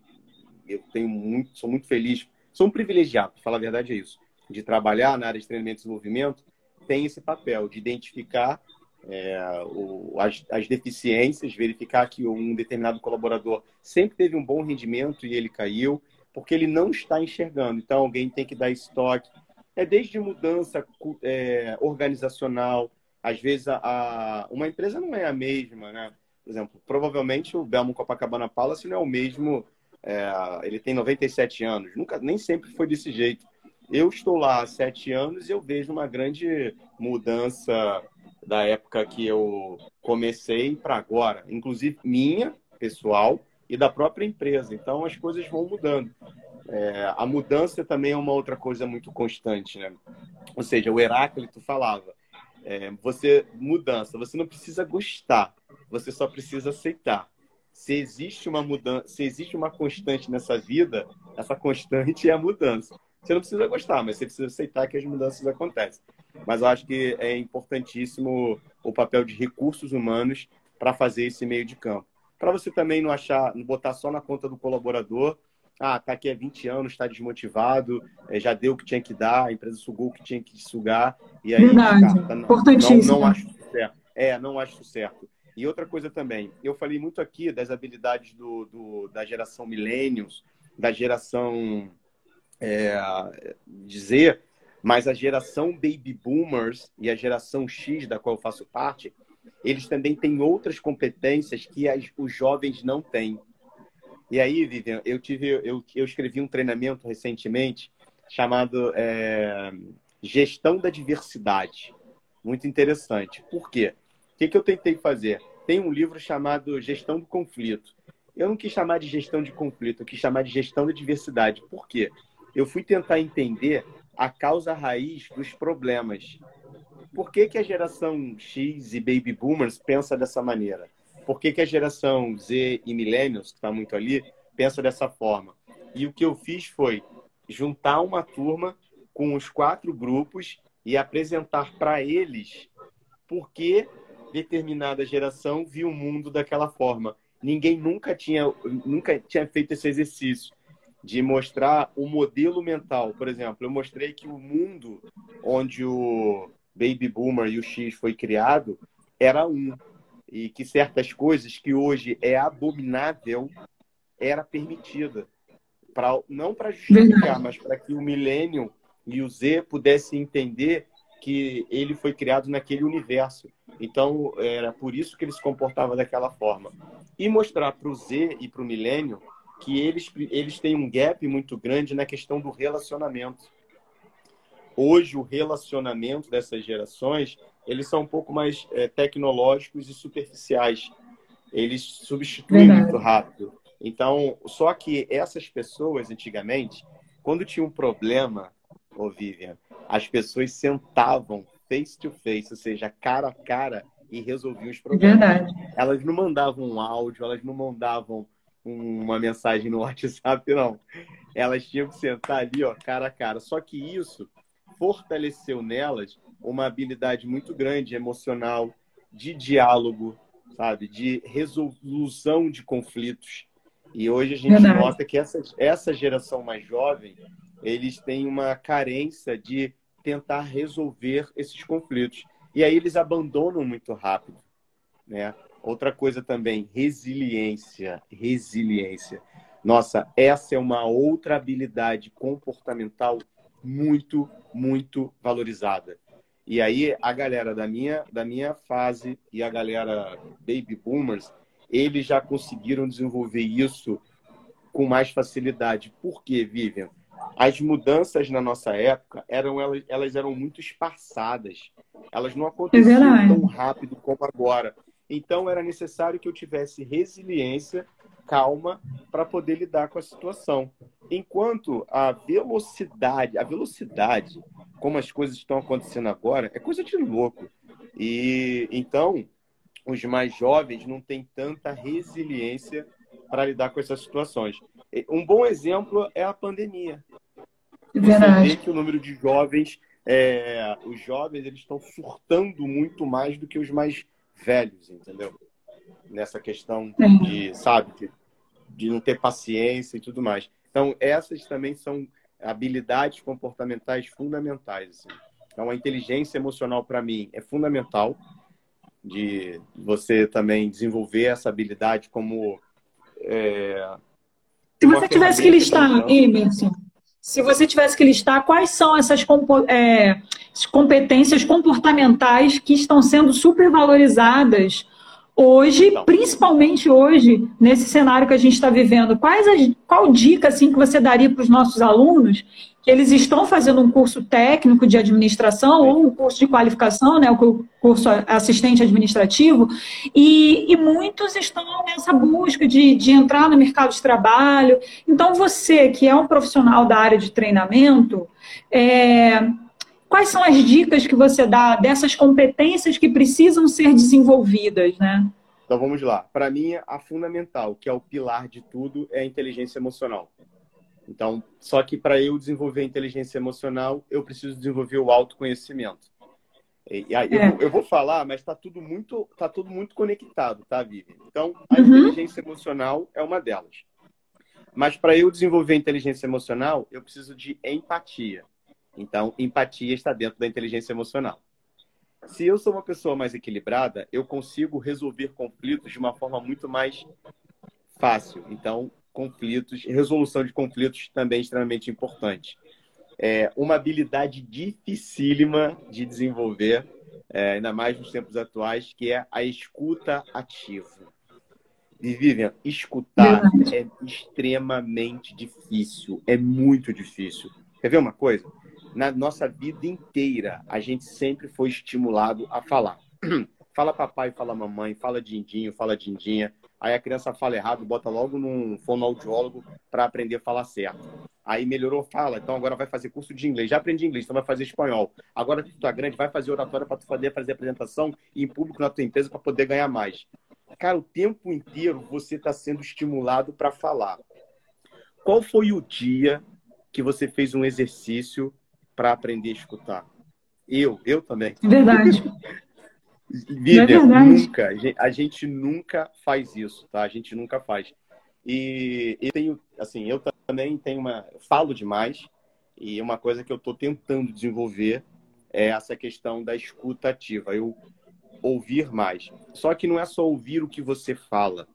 eu tenho muito, sou muito feliz, sou um privilegiado, para falar a verdade é isso, de trabalhar na área de treinamento e desenvolvimento, tem esse papel de identificar é, o, as, as, deficiências, verificar que um determinado colaborador sempre teve um bom rendimento e ele caiu, porque ele não está enxergando. Então, alguém tem que dar estoque, é desde mudança é, organizacional. Às vezes, a, a, uma empresa não é a mesma, né? Por exemplo, provavelmente o Belmo Copacabana Palace não é o mesmo. É, ele tem 97 anos. Nunca, nem sempre foi desse jeito. Eu estou lá há sete anos e eu vejo uma grande mudança da época que eu comecei para agora, inclusive minha, pessoal, e da própria empresa. Então as coisas vão mudando. É, a mudança também é uma outra coisa muito constante, né? Ou seja, o Heráclito falava, é, você mudança, você não precisa gostar, você só precisa aceitar. Se existe uma mudança, se existe uma constante nessa vida, essa constante é a mudança. Você não precisa gostar, mas você precisa aceitar que as mudanças acontecem. Mas eu acho que é importantíssimo o papel de recursos humanos para fazer esse meio de campo. Para você também não achar, não botar só na conta do colaborador, ah, tá aqui há 20 anos, está desmotivado, é, já deu o que tinha que dar, a empresa sugou o que tinha que sugar, e aí Verdade. Tá, Importantíssimo. Não, não acho certo. É, não acho certo. E outra coisa também, eu falei muito aqui das habilidades do, do da geração millennials, da geração é, dizer, mas a geração baby boomers e a geração X, da qual eu faço parte, eles também têm outras competências que as, os jovens não têm. E aí, Vivian, eu tive, eu, eu escrevi um treinamento recentemente chamado é, Gestão da Diversidade. Muito interessante. Por quê? O que, que eu tentei fazer? Tem um livro chamado Gestão do Conflito. Eu não quis chamar de gestão de conflito, eu quis chamar de gestão da diversidade. Por quê? Eu fui tentar entender a causa raiz dos problemas. Por que, que a geração X e Baby Boomers pensa dessa maneira? Por que, que a geração Z e Millennials, que está muito ali, pensa dessa forma? E o que eu fiz foi juntar uma turma com os quatro grupos e apresentar para eles por que determinada geração viu o mundo daquela forma. Ninguém nunca tinha, nunca tinha feito esse exercício de mostrar o modelo mental. Por exemplo, eu mostrei que o mundo onde o Baby Boomer e o X foi criado era um. E que certas coisas que hoje é abominável era permitida. Pra, não para justificar, mas para que o Millennium e o Z pudessem entender que ele foi criado naquele universo. Então, era por isso que ele se comportava daquela forma. E mostrar para o Z e para o Millennium que eles, eles têm um gap muito grande na questão do relacionamento hoje o relacionamento dessas gerações eles são um pouco mais é, tecnológicos e superficiais. Eles substituem Verdade. muito rápido. Então, só que essas pessoas, antigamente, quando tinha um problema, ô Vivian, as pessoas sentavam face to face, ou seja, cara a cara, e resolviam os problemas. Verdade. Elas não mandavam um áudio, elas não mandavam uma mensagem no [LAUGHS] WhatsApp, não. Elas tinham que sentar ali, ó, cara a cara. Só que isso fortaleceu nelas uma habilidade muito grande emocional, de diálogo, sabe, de resolução de conflitos. E hoje a gente Verdade. nota que essa, essa geração mais jovem, eles têm uma carência de tentar resolver esses conflitos. E aí eles abandonam muito rápido, né? Outra coisa também, resiliência, resiliência. Nossa, essa é uma outra habilidade comportamental muito, muito valorizada. E aí a galera da minha, da minha fase e a galera baby boomers, eles já conseguiram desenvolver isso com mais facilidade. Por quê, Vivian? As mudanças na nossa época eram elas, elas eram muito esparçadas. Elas não aconteciam é tão rápido como agora. Então era necessário que eu tivesse resiliência calma para poder lidar com a situação. Enquanto a velocidade, a velocidade, como as coisas estão acontecendo agora, é coisa de louco. E então os mais jovens não têm tanta resiliência para lidar com essas situações. Um bom exemplo é a pandemia. Verdade. Você vê que o número de jovens, é, os jovens, eles estão surtando muito mais do que os mais velhos, entendeu? nessa questão de, sabe, de, de não ter paciência e tudo mais. Então, essas também são habilidades comportamentais fundamentais. Assim. Então, a inteligência emocional, para mim, é fundamental de você também desenvolver essa habilidade como. É, se você tivesse que listar, Emerson, se você tivesse que listar quais são essas é, competências comportamentais que estão sendo supervalorizadas Hoje, então. principalmente hoje, nesse cenário que a gente está vivendo, quais as, qual dica assim que você daria para os nossos alunos que eles estão fazendo um curso técnico de administração ou um curso de qualificação, né, o curso assistente administrativo, e, e muitos estão nessa busca de, de entrar no mercado de trabalho. Então, você que é um profissional da área de treinamento, é, quais são as dicas que você dá dessas competências que precisam ser desenvolvidas, né? Então vamos lá. Para mim, a fundamental, que é o pilar de tudo, é a inteligência emocional. Então, só que para eu desenvolver a inteligência emocional, eu preciso desenvolver o autoconhecimento. E, aí, é. eu, eu, vou falar, mas está tudo muito, tá tudo muito conectado, tá, Vivi? Então, a uhum. inteligência emocional é uma delas. Mas para eu desenvolver a inteligência emocional, eu preciso de empatia. Então, empatia está dentro da inteligência emocional. Se eu sou uma pessoa mais equilibrada, eu consigo resolver conflitos de uma forma muito mais fácil. Então, conflitos, resolução de conflitos também é extremamente importante. É uma habilidade dificílima de desenvolver, é, ainda mais nos tempos atuais, que é a escuta ativa. E Vivian, escutar é extremamente difícil, é muito difícil. Quer ver uma coisa? Na nossa vida inteira, a gente sempre foi estimulado a falar. [CLEARS THROAT] Fala papai, fala mamãe, fala dindinho, fala dindinha. Aí a criança fala errado, bota logo num fonoaudiólogo para aprender a falar certo. Aí melhorou, fala. Então agora vai fazer curso de inglês. Já aprendi inglês, então vai fazer espanhol. Agora que tu tá grande, vai fazer oratória para tu poder fazer apresentação em público na tua empresa para poder ganhar mais. Cara, o tempo inteiro você está sendo estimulado para falar. Qual foi o dia que você fez um exercício para aprender a escutar? Eu, eu também. Verdade. [LAUGHS] Vivian, é nunca, a gente nunca faz isso, tá? A gente nunca faz. E eu tenho, assim, eu também tenho uma, falo demais e uma coisa que eu estou tentando desenvolver é essa questão da escuta ativa, eu ouvir mais. Só que não é só ouvir o que você fala,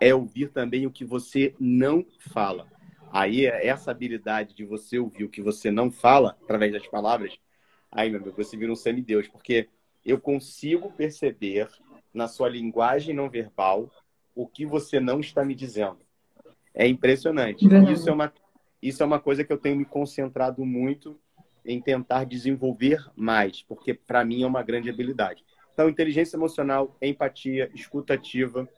é ouvir também o que você não fala. Aí essa habilidade de você ouvir o que você não fala através das palavras, aí meu amigo, você vira um semideus, porque eu consigo perceber na sua linguagem não verbal o que você não está me dizendo. É impressionante. Isso é, uma, isso é uma coisa que eu tenho me concentrado muito em tentar desenvolver mais, porque para mim é uma grande habilidade. Então, inteligência emocional, empatia, escutativa,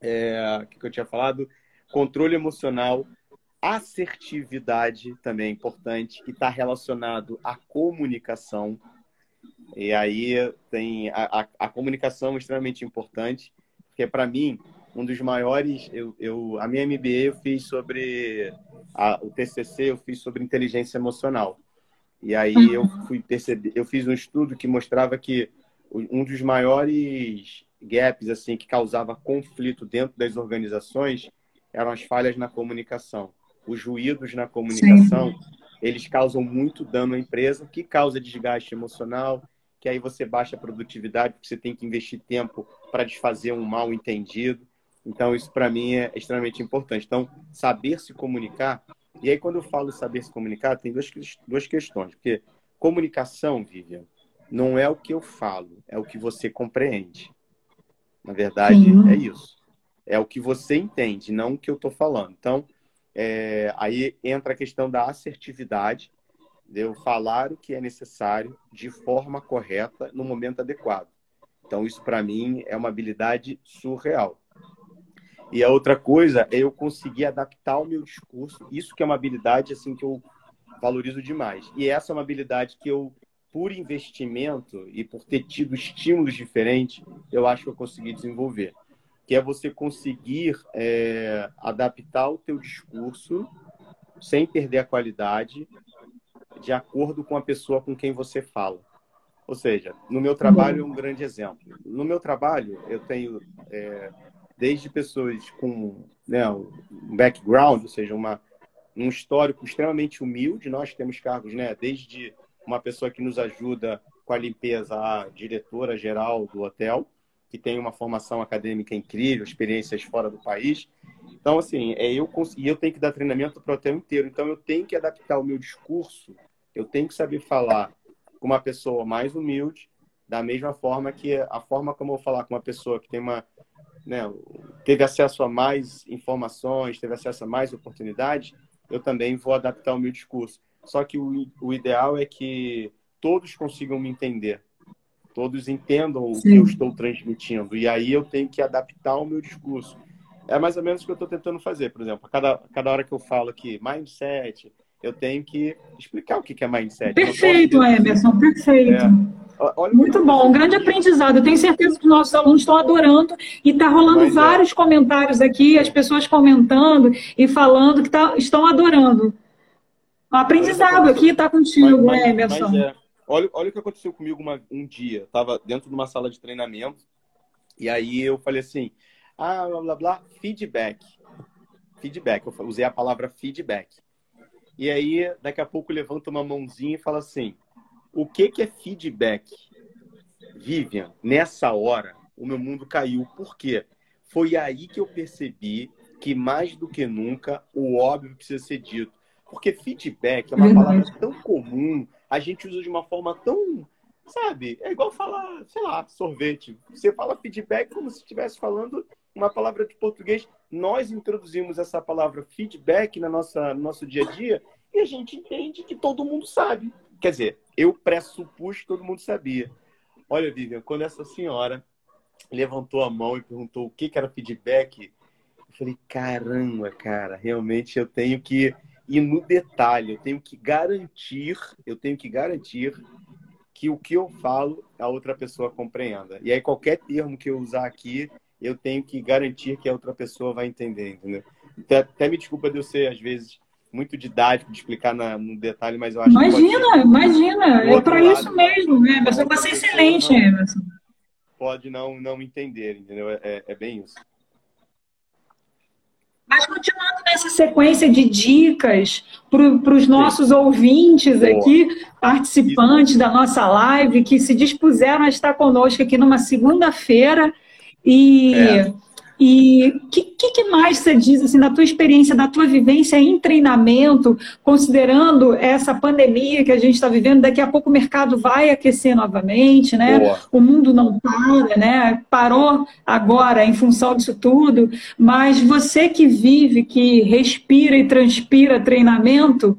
é, que eu tinha falado, controle emocional, assertividade também é importante, que está relacionado à comunicação. E aí tem a, a, a comunicação extremamente importante, porque para mim um dos maiores, eu, eu, a minha MBA eu fiz sobre a, o TCC eu fiz sobre inteligência emocional. E aí eu fui perceber, eu fiz um estudo que mostrava que um dos maiores gaps assim que causava conflito dentro das organizações eram as falhas na comunicação. Os ruídos na comunicação, Sim. eles causam muito dano à empresa, que causa desgaste emocional, que aí você baixa a produtividade, porque você tem que investir tempo para desfazer um mal entendido. Então, isso para mim é extremamente importante. Então, saber se comunicar. E aí, quando eu falo saber se comunicar, tem duas, duas questões. Porque comunicação, Vivian, não é o que eu falo, é o que você compreende. Na verdade, Sim. é isso. É o que você entende, não o que eu estou falando. Então, é, aí entra a questão da assertividade, de eu falar o que é necessário de forma correta no momento adequado. Então, isso para mim é uma habilidade surreal. E a outra coisa é eu conseguir adaptar o meu discurso. Isso que é uma habilidade assim que eu valorizo demais. E essa é uma habilidade que eu, por investimento e por ter tido estímulos diferentes, eu acho que eu consegui desenvolver. Que é você conseguir é, adaptar o teu discurso sem perder a qualidade, de acordo com a pessoa com quem você fala. Ou seja, no meu trabalho é um grande exemplo. No meu trabalho, eu tenho é, desde pessoas com né, um background, ou seja, uma, um histórico extremamente humilde. Nós temos cargos, né, desde uma pessoa que nos ajuda com a limpeza, a diretora geral do hotel, que tem uma formação acadêmica incrível, experiências fora do país. Então, assim, é eu e eu tenho que dar treinamento para o hotel inteiro. Então, eu tenho que adaptar o meu discurso eu tenho que saber falar com uma pessoa mais humilde, Da mesma forma que a forma como eu falar com uma pessoa que tem uma, né, teve acesso a mais informações, teve acesso a mais oportunidades, eu também vou adaptar o meu discurso. Só que o, o ideal é que todos consigam me entender, todos entendam Sim. o que eu estou transmitindo. E aí eu tenho que adaptar o meu discurso. É mais ou menos o que eu estou tentando fazer, por exemplo. A cada, a cada hora que eu falo aqui, mindset, eu tenho que explicar o que é mindset. Perfeito, Emerson, perfeito. É. Olha Muito bom, um grande aprendizado. Eu tenho certeza que os nossos alunos estão adorando e está rolando Mas é. vários é. comentários aqui, as pessoas comentando e falando que tá, estão adorando. O aprendizado aqui está contigo, mas, né, Emerson? É. Olha, olha o que aconteceu comigo uma, um dia. Estava dentro de uma sala de treinamento e aí eu falei assim, ah, blá, blá, blá, feedback. Feedback, eu usei a palavra feedback. E aí, daqui a pouco, levanta uma mãozinha e fala assim, o que, que é feedback? Vivian, nessa hora, o meu mundo caiu. Por quê? Foi aí que eu percebi que, mais do que nunca, o óbvio precisa ser dito. Porque feedback é uma palavra tão comum, a gente usa de uma forma tão, sabe? É igual falar, sei lá, sorvete. Você fala feedback como se estivesse falando uma palavra de português. Nós introduzimos essa palavra feedback na nossa no nosso dia a dia e a gente entende que todo mundo sabe. Quer dizer, eu pressupus que todo mundo sabia. Olha, Vivian, quando essa senhora levantou a mão e perguntou o que, que era feedback, eu falei, caramba, cara, realmente eu tenho que e no detalhe. Eu tenho que garantir, eu tenho que garantir que o que eu falo a outra pessoa compreenda. E aí qualquer termo que eu usar aqui, eu tenho que garantir que a outra pessoa vai entender, entendeu? Até, até me desculpa de eu ser às vezes muito didático de explicar na, no detalhe, mas eu acho imagina, que imagina, é para isso mesmo, né? Emerson, você é excelente, Emerson. Pode não não entender, entendeu? É, é bem isso. Mas continuando nessa sequência de dicas para os nossos Sim. ouvintes Boa. aqui, participantes Isso. da nossa live, que se dispuseram a estar conosco aqui numa segunda-feira. E é. E o que, que, mais você diz, assim, da tua experiência, da tua vivência em treinamento, considerando essa pandemia que a gente está vivendo, daqui a pouco o mercado vai aquecer novamente, né? Boa. O mundo não para, né? Parou agora em função disso tudo, mas você que vive, que respira e transpira treinamento,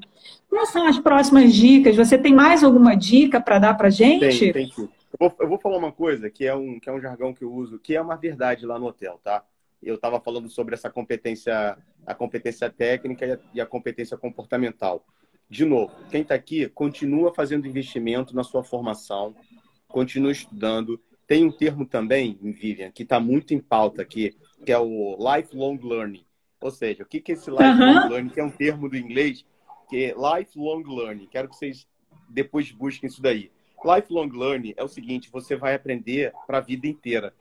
quais são as próximas dicas? Você tem mais alguma dica para dar para gente? Tem, tem sim. Eu vou, eu vou, falar uma coisa que é, um, que é um jargão que eu uso, que é uma verdade lá no hotel, tá? Eu estava falando sobre essa competência, a competência técnica e a, competência comportamental. De novo, quem está aqui continua fazendo investimento na sua formação, continua estudando. Tem um termo também, Vivian, que está muito em pauta aqui, que é o lifelong learning. Ou seja, o que, que é esse lifelong learning? Que é um termo do inglês, que é lifelong learning. Quero que vocês depois busquem isso daí. Lifelong learning é o seguinte: você vai aprender para a vida inteira.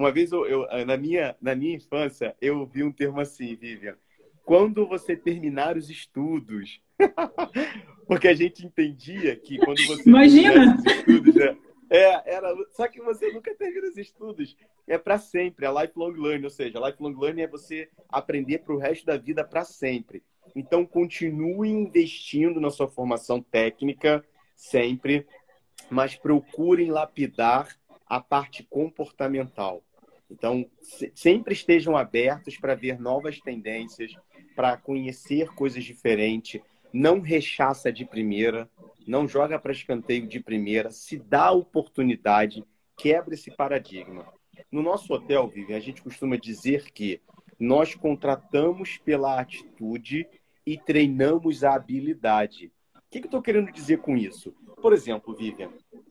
Uma vez, eu, eu, na, minha, na minha infância, eu vi um termo assim, Vivian. Quando você terminar os estudos. [LAUGHS] Porque a gente entendia que quando você. Imagina! Os estudos, né? É, era, só que você nunca termina os estudos. É para sempre, é lifelong learning, ou seja, lifelong learning é você aprender para o resto da vida para sempre. Então, continue investindo na sua formação técnica sempre, mas procurem lapidar a parte comportamental. Então, se, sempre estejam abertos para ver novas tendências, para conhecer coisas diferentes. Não rechaça de primeira, não joga para escanteio de primeira, se dá a oportunidade, quebra esse paradigma. No nosso hotel, Vivian, a gente costuma dizer que nós contratamos pela atitude e treinamos a habilidade. O que, que eu estou querendo dizer com isso? Por exemplo, Vivian,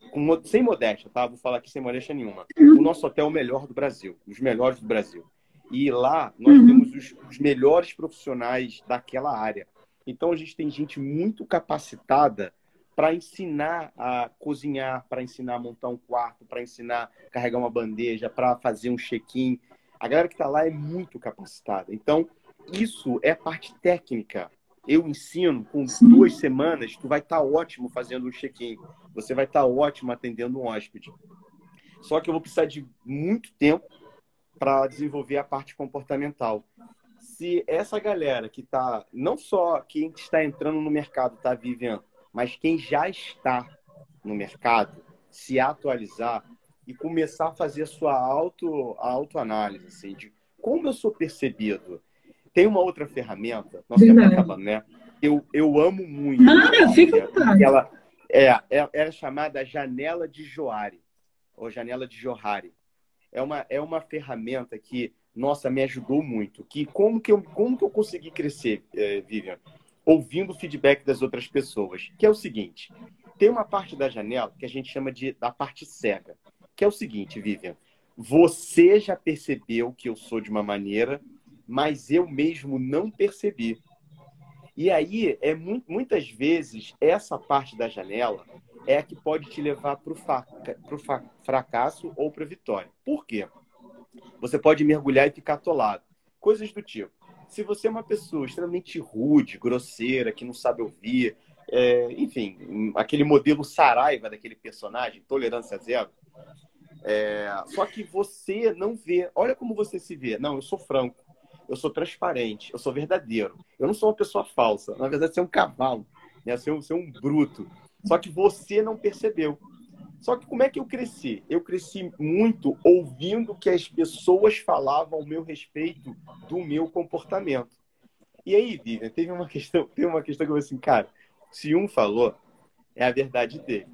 com, sem modéstia, tá? Vou falar aqui sem modéstia nenhuma. O nosso hotel é o melhor do Brasil, os melhores do Brasil. E lá nós uhum. temos os, os melhores profissionais daquela área. Então a gente tem gente muito capacitada para ensinar a cozinhar, para ensinar a montar um quarto, para ensinar a carregar uma bandeja, para fazer um check-in. A galera que está lá é muito capacitada. Então, isso é parte técnica eu ensino, com duas semanas, tu vai estar tá ótimo fazendo um check-in. Você vai estar tá ótimo atendendo um hóspede. Só que eu vou precisar de muito tempo para desenvolver a parte comportamental. Se essa galera que está, não só quem está entrando no mercado, tá, Vivian, mas quem já está no mercado, se atualizar e começar a fazer a sua auto, a autoanálise, assim, de como eu sou percebido. Tem uma outra ferramenta, nossa, tempo acabando, né? Eu, eu amo muito. Nada, fica ela é, é, é chamada janela de Johari, ou janela de Johari. É uma, é uma ferramenta que, nossa, me ajudou muito. Que como que eu, como que eu consegui crescer, é, Vivian? Ouvindo o feedback das outras pessoas. Que é o seguinte: tem uma parte da janela que a gente chama de da parte cega. Que é o seguinte, Vivian. Você já percebeu que eu sou de uma maneira, mas eu mesmo não percebi. E aí, é muitas vezes, essa parte da janela é a que pode te levar para o fracasso ou para a vitória. Por quê? Você pode mergulhar e ficar atolado. Coisas do tipo. Se você é uma pessoa extremamente rude, grosseira, que não sabe ouvir, é, enfim, aquele modelo Saraiva daquele personagem, tolerância zero. É, só que você não vê. Olha como você se vê. Não, eu sou franco eu sou transparente, eu sou verdadeiro. Eu não sou uma pessoa falsa. Na verdade, você é um cavalo, né? você, é um, você é um bruto. Só que você não percebeu. Só que como é que eu cresci? Eu cresci muito ouvindo que as pessoas falavam ao meu respeito do meu comportamento. E aí, Vivian, teve uma questão, teve uma questão que eu falei assim, cara, se um falou, é a verdade dele.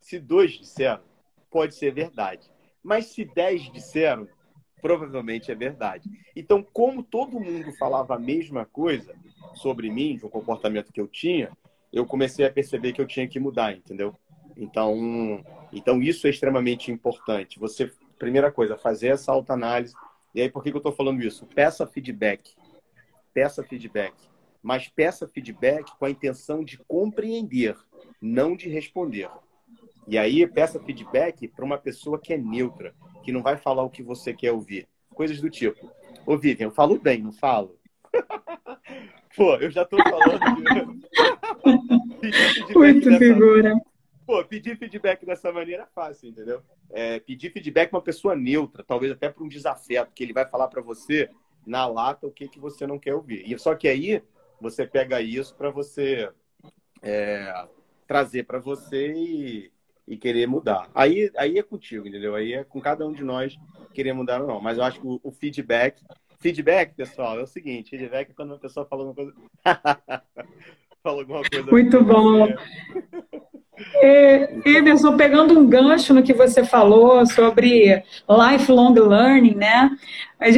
Se dois disseram, pode ser verdade. Mas se dez disseram, provavelmente é verdade. Então, como todo mundo falava a mesma coisa sobre mim, de um comportamento que eu tinha, eu comecei a perceber que eu tinha que mudar, entendeu? Então, então isso é extremamente importante. Você, primeira coisa, fazer essa autoanálise. E aí, por que, que eu estou falando isso? Peça feedback. Peça feedback. Mas peça feedback com a intenção de compreender, não de responder. E aí, peça feedback para uma pessoa que é neutra, que não vai falar o que você quer ouvir. Coisas do tipo. Ô, Vivian, eu falo bem, não falo? [LAUGHS] Pô, eu já tô falando. [LAUGHS] Muito figura. Pô, pedir feedback dessa maneira é fácil, entendeu? É, pedir feedback para uma pessoa neutra, talvez até para um desafeto, que ele vai falar para você na lata o que, que você não quer ouvir. E só que aí você pega isso para você é, trazer para você e, e querer mudar. Aí, aí é contigo, entendeu? Aí é com cada um de nós querer mudar ou não. Mas eu acho que o, o feedback. Feedback, pessoal, é o seguinte: feedback é quando uma pessoa fala alguma coisa. [LAUGHS] fala alguma coisa. Muito bom. É, Emerson, pegando um gancho no que você falou sobre lifelong learning, né?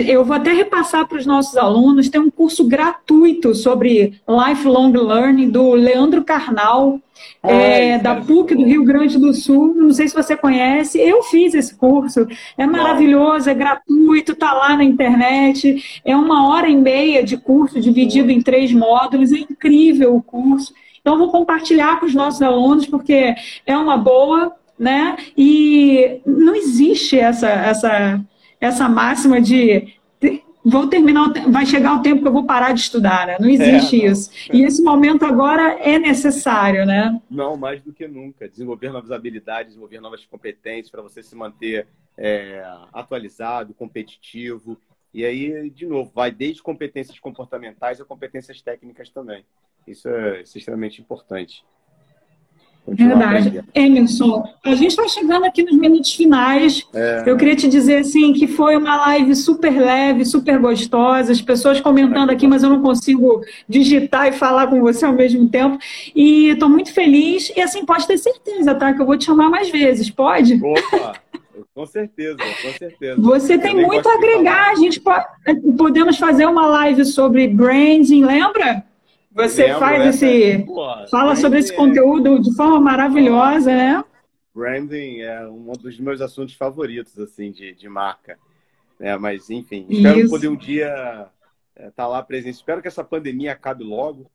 Eu vou até repassar para os nossos alunos, tem um curso gratuito sobre lifelong learning do Leandro Carnal, é, da PUC do Rio Grande do Sul. Não sei se você conhece, eu fiz esse curso, é maravilhoso, é gratuito, está lá na internet, é uma hora e meia de curso dividido em três módulos, é incrível o curso. Então, vou compartilhar com os nossos alunos, porque é uma boa, né? E não existe essa, essa, essa máxima de vou terminar, vai chegar o tempo que eu vou parar de estudar, né? Não existe é, não, isso. É. E esse momento agora é necessário, né? Não, mais do que nunca. Desenvolver novas habilidades, desenvolver novas competências para você se manter é, atualizado, competitivo. E aí, de novo, vai desde competências comportamentais a competências técnicas também. Isso é, isso é extremamente importante. Verdade. Emerson, a gente está chegando aqui nos minutos finais. É. Eu queria te dizer assim que foi uma live super leve, super gostosa, as pessoas comentando aqui, mas eu não consigo digitar e falar com você ao mesmo tempo. E estou muito feliz. E assim, pode ter certeza, tá? Que eu vou te chamar mais vezes, pode? Opa! Com certeza, com certeza. Você tem muito a agregar. A gente pode, podemos fazer uma live sobre branding, lembra? Você Lembro, faz esse. Pô, fala sobre esse é... conteúdo de forma maravilhosa, né? Branding é um dos meus assuntos favoritos, assim, de, de marca. É, mas, enfim, espero Isso. poder um dia estar é, tá lá presente. Espero que essa pandemia acabe logo,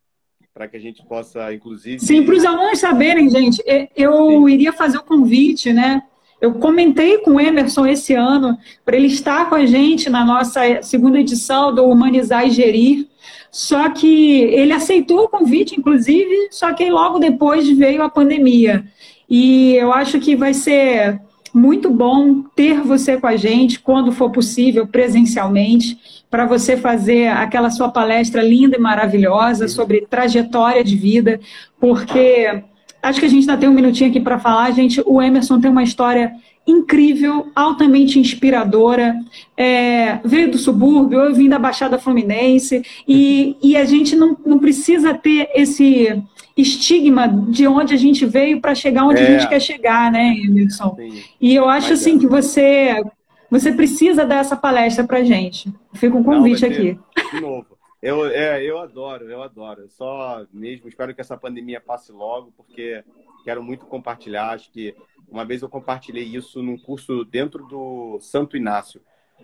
para que a gente possa, inclusive. Sim, para os alunos saberem, gente, eu Sim. iria fazer o convite, né? Eu comentei com o Emerson esse ano para ele estar com a gente na nossa segunda edição do Humanizar e Gerir. Só que ele aceitou o convite, inclusive, só que logo depois veio a pandemia. E eu acho que vai ser muito bom ter você com a gente, quando for possível, presencialmente, para você fazer aquela sua palestra linda e maravilhosa sobre trajetória de vida, porque acho que a gente ainda tem um minutinho aqui para falar. Gente, o Emerson tem uma história incrível, altamente inspiradora. É, veio do subúrbio, eu vim da Baixada Fluminense, e, e a gente não, não precisa ter esse estigma de onde a gente veio para chegar onde é. a gente quer chegar, né, Emerson? Sim. E eu acho Mas assim é. que você você precisa dar essa palestra para gente. Fica um convite não, aqui. De novo. Eu, é, eu adoro, eu adoro. só mesmo espero que essa pandemia passe logo, porque quero muito compartilhar. Acho que uma vez eu compartilhei isso num curso dentro do Santo Inácio.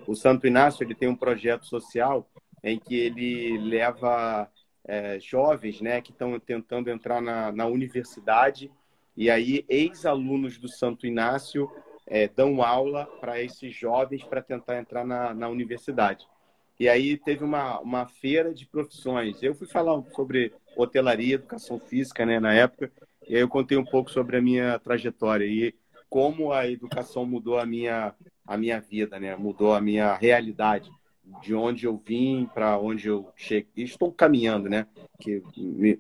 O Santo Inácio ele tem um projeto social em que ele leva é, jovens né, que estão tentando entrar na, na universidade e aí ex-alunos do Santo Inácio é, dão aula para esses jovens para tentar entrar na, na universidade. E aí teve uma, uma feira de profissões. Eu fui falar sobre hotelaria, educação física, né, na época, e aí eu contei um pouco sobre a minha trajetória e como a educação mudou a minha, a minha vida, né? Mudou a minha realidade, de onde eu vim para onde eu cheguei. Estou caminhando, né? Que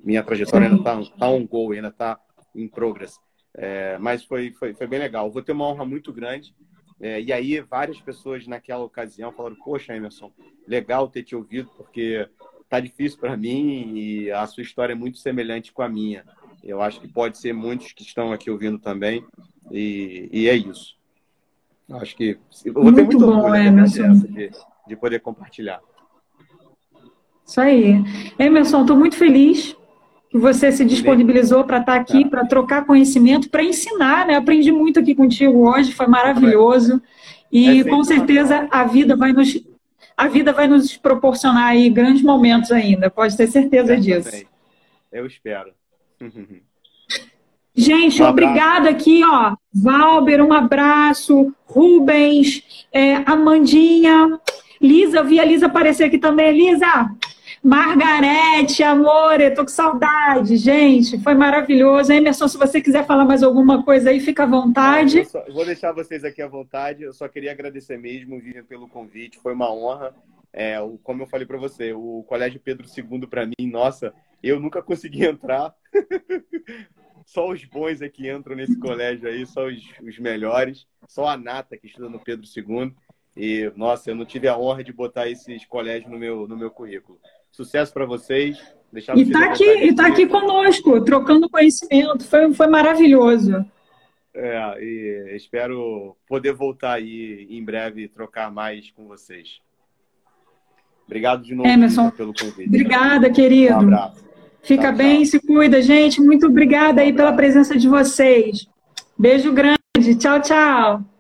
minha trajetória ainda está tá on go, ainda está em progress. É, mas foi, foi, foi bem legal. Vou ter uma honra muito grande. É, e aí, várias pessoas naquela ocasião falaram: Poxa, Emerson, legal ter te ouvido, porque tá difícil para mim e a sua história é muito semelhante com a minha. Eu acho que pode ser muitos que estão aqui ouvindo também. E, e é isso. Acho que eu vou muito ter muito bom, orgulho Emerson. De, de poder compartilhar. Isso aí. Emerson, estou muito feliz que você se disponibilizou para estar tá aqui, para trocar conhecimento, para ensinar, né? Aprendi muito aqui contigo hoje, foi maravilhoso. E é com certeza a vida vai nos a vida vai nos proporcionar aí grandes momentos ainda, pode ter certeza disso. Eu espero. [LAUGHS] Gente, um obrigada aqui, ó. Valber, um abraço. Rubens, é, Amandinha, Lisa, eu vi a Lisa aparecer aqui também. Lisa, Margarete, amor, eu tô com saudade, gente. Foi maravilhoso. Emerson, se você quiser falar mais alguma coisa aí, fica à vontade. Eu só, vou deixar vocês aqui à vontade. Eu só queria agradecer mesmo, Vivian, pelo convite. Foi uma honra. É, como eu falei para você, o Colégio Pedro II, para mim, nossa, eu nunca consegui entrar. [LAUGHS] só os bons é que entram nesse colégio aí, só os, os melhores. Só a Nata que estuda no Pedro II. E, nossa, eu não tive a honra de botar esses colégios no meu, no meu currículo. Sucesso para vocês. Deixar e está aqui, e tá aqui conosco, trocando conhecimento. Foi, foi maravilhoso. É, e espero poder voltar aí em breve e trocar mais com vocês. Obrigado de novo Emerson, pelo convite. Obrigada, querido. Um abraço. Fica tchau, bem, tchau. se cuida, gente. Muito obrigada aí pela presença de vocês. Beijo grande. Tchau, tchau.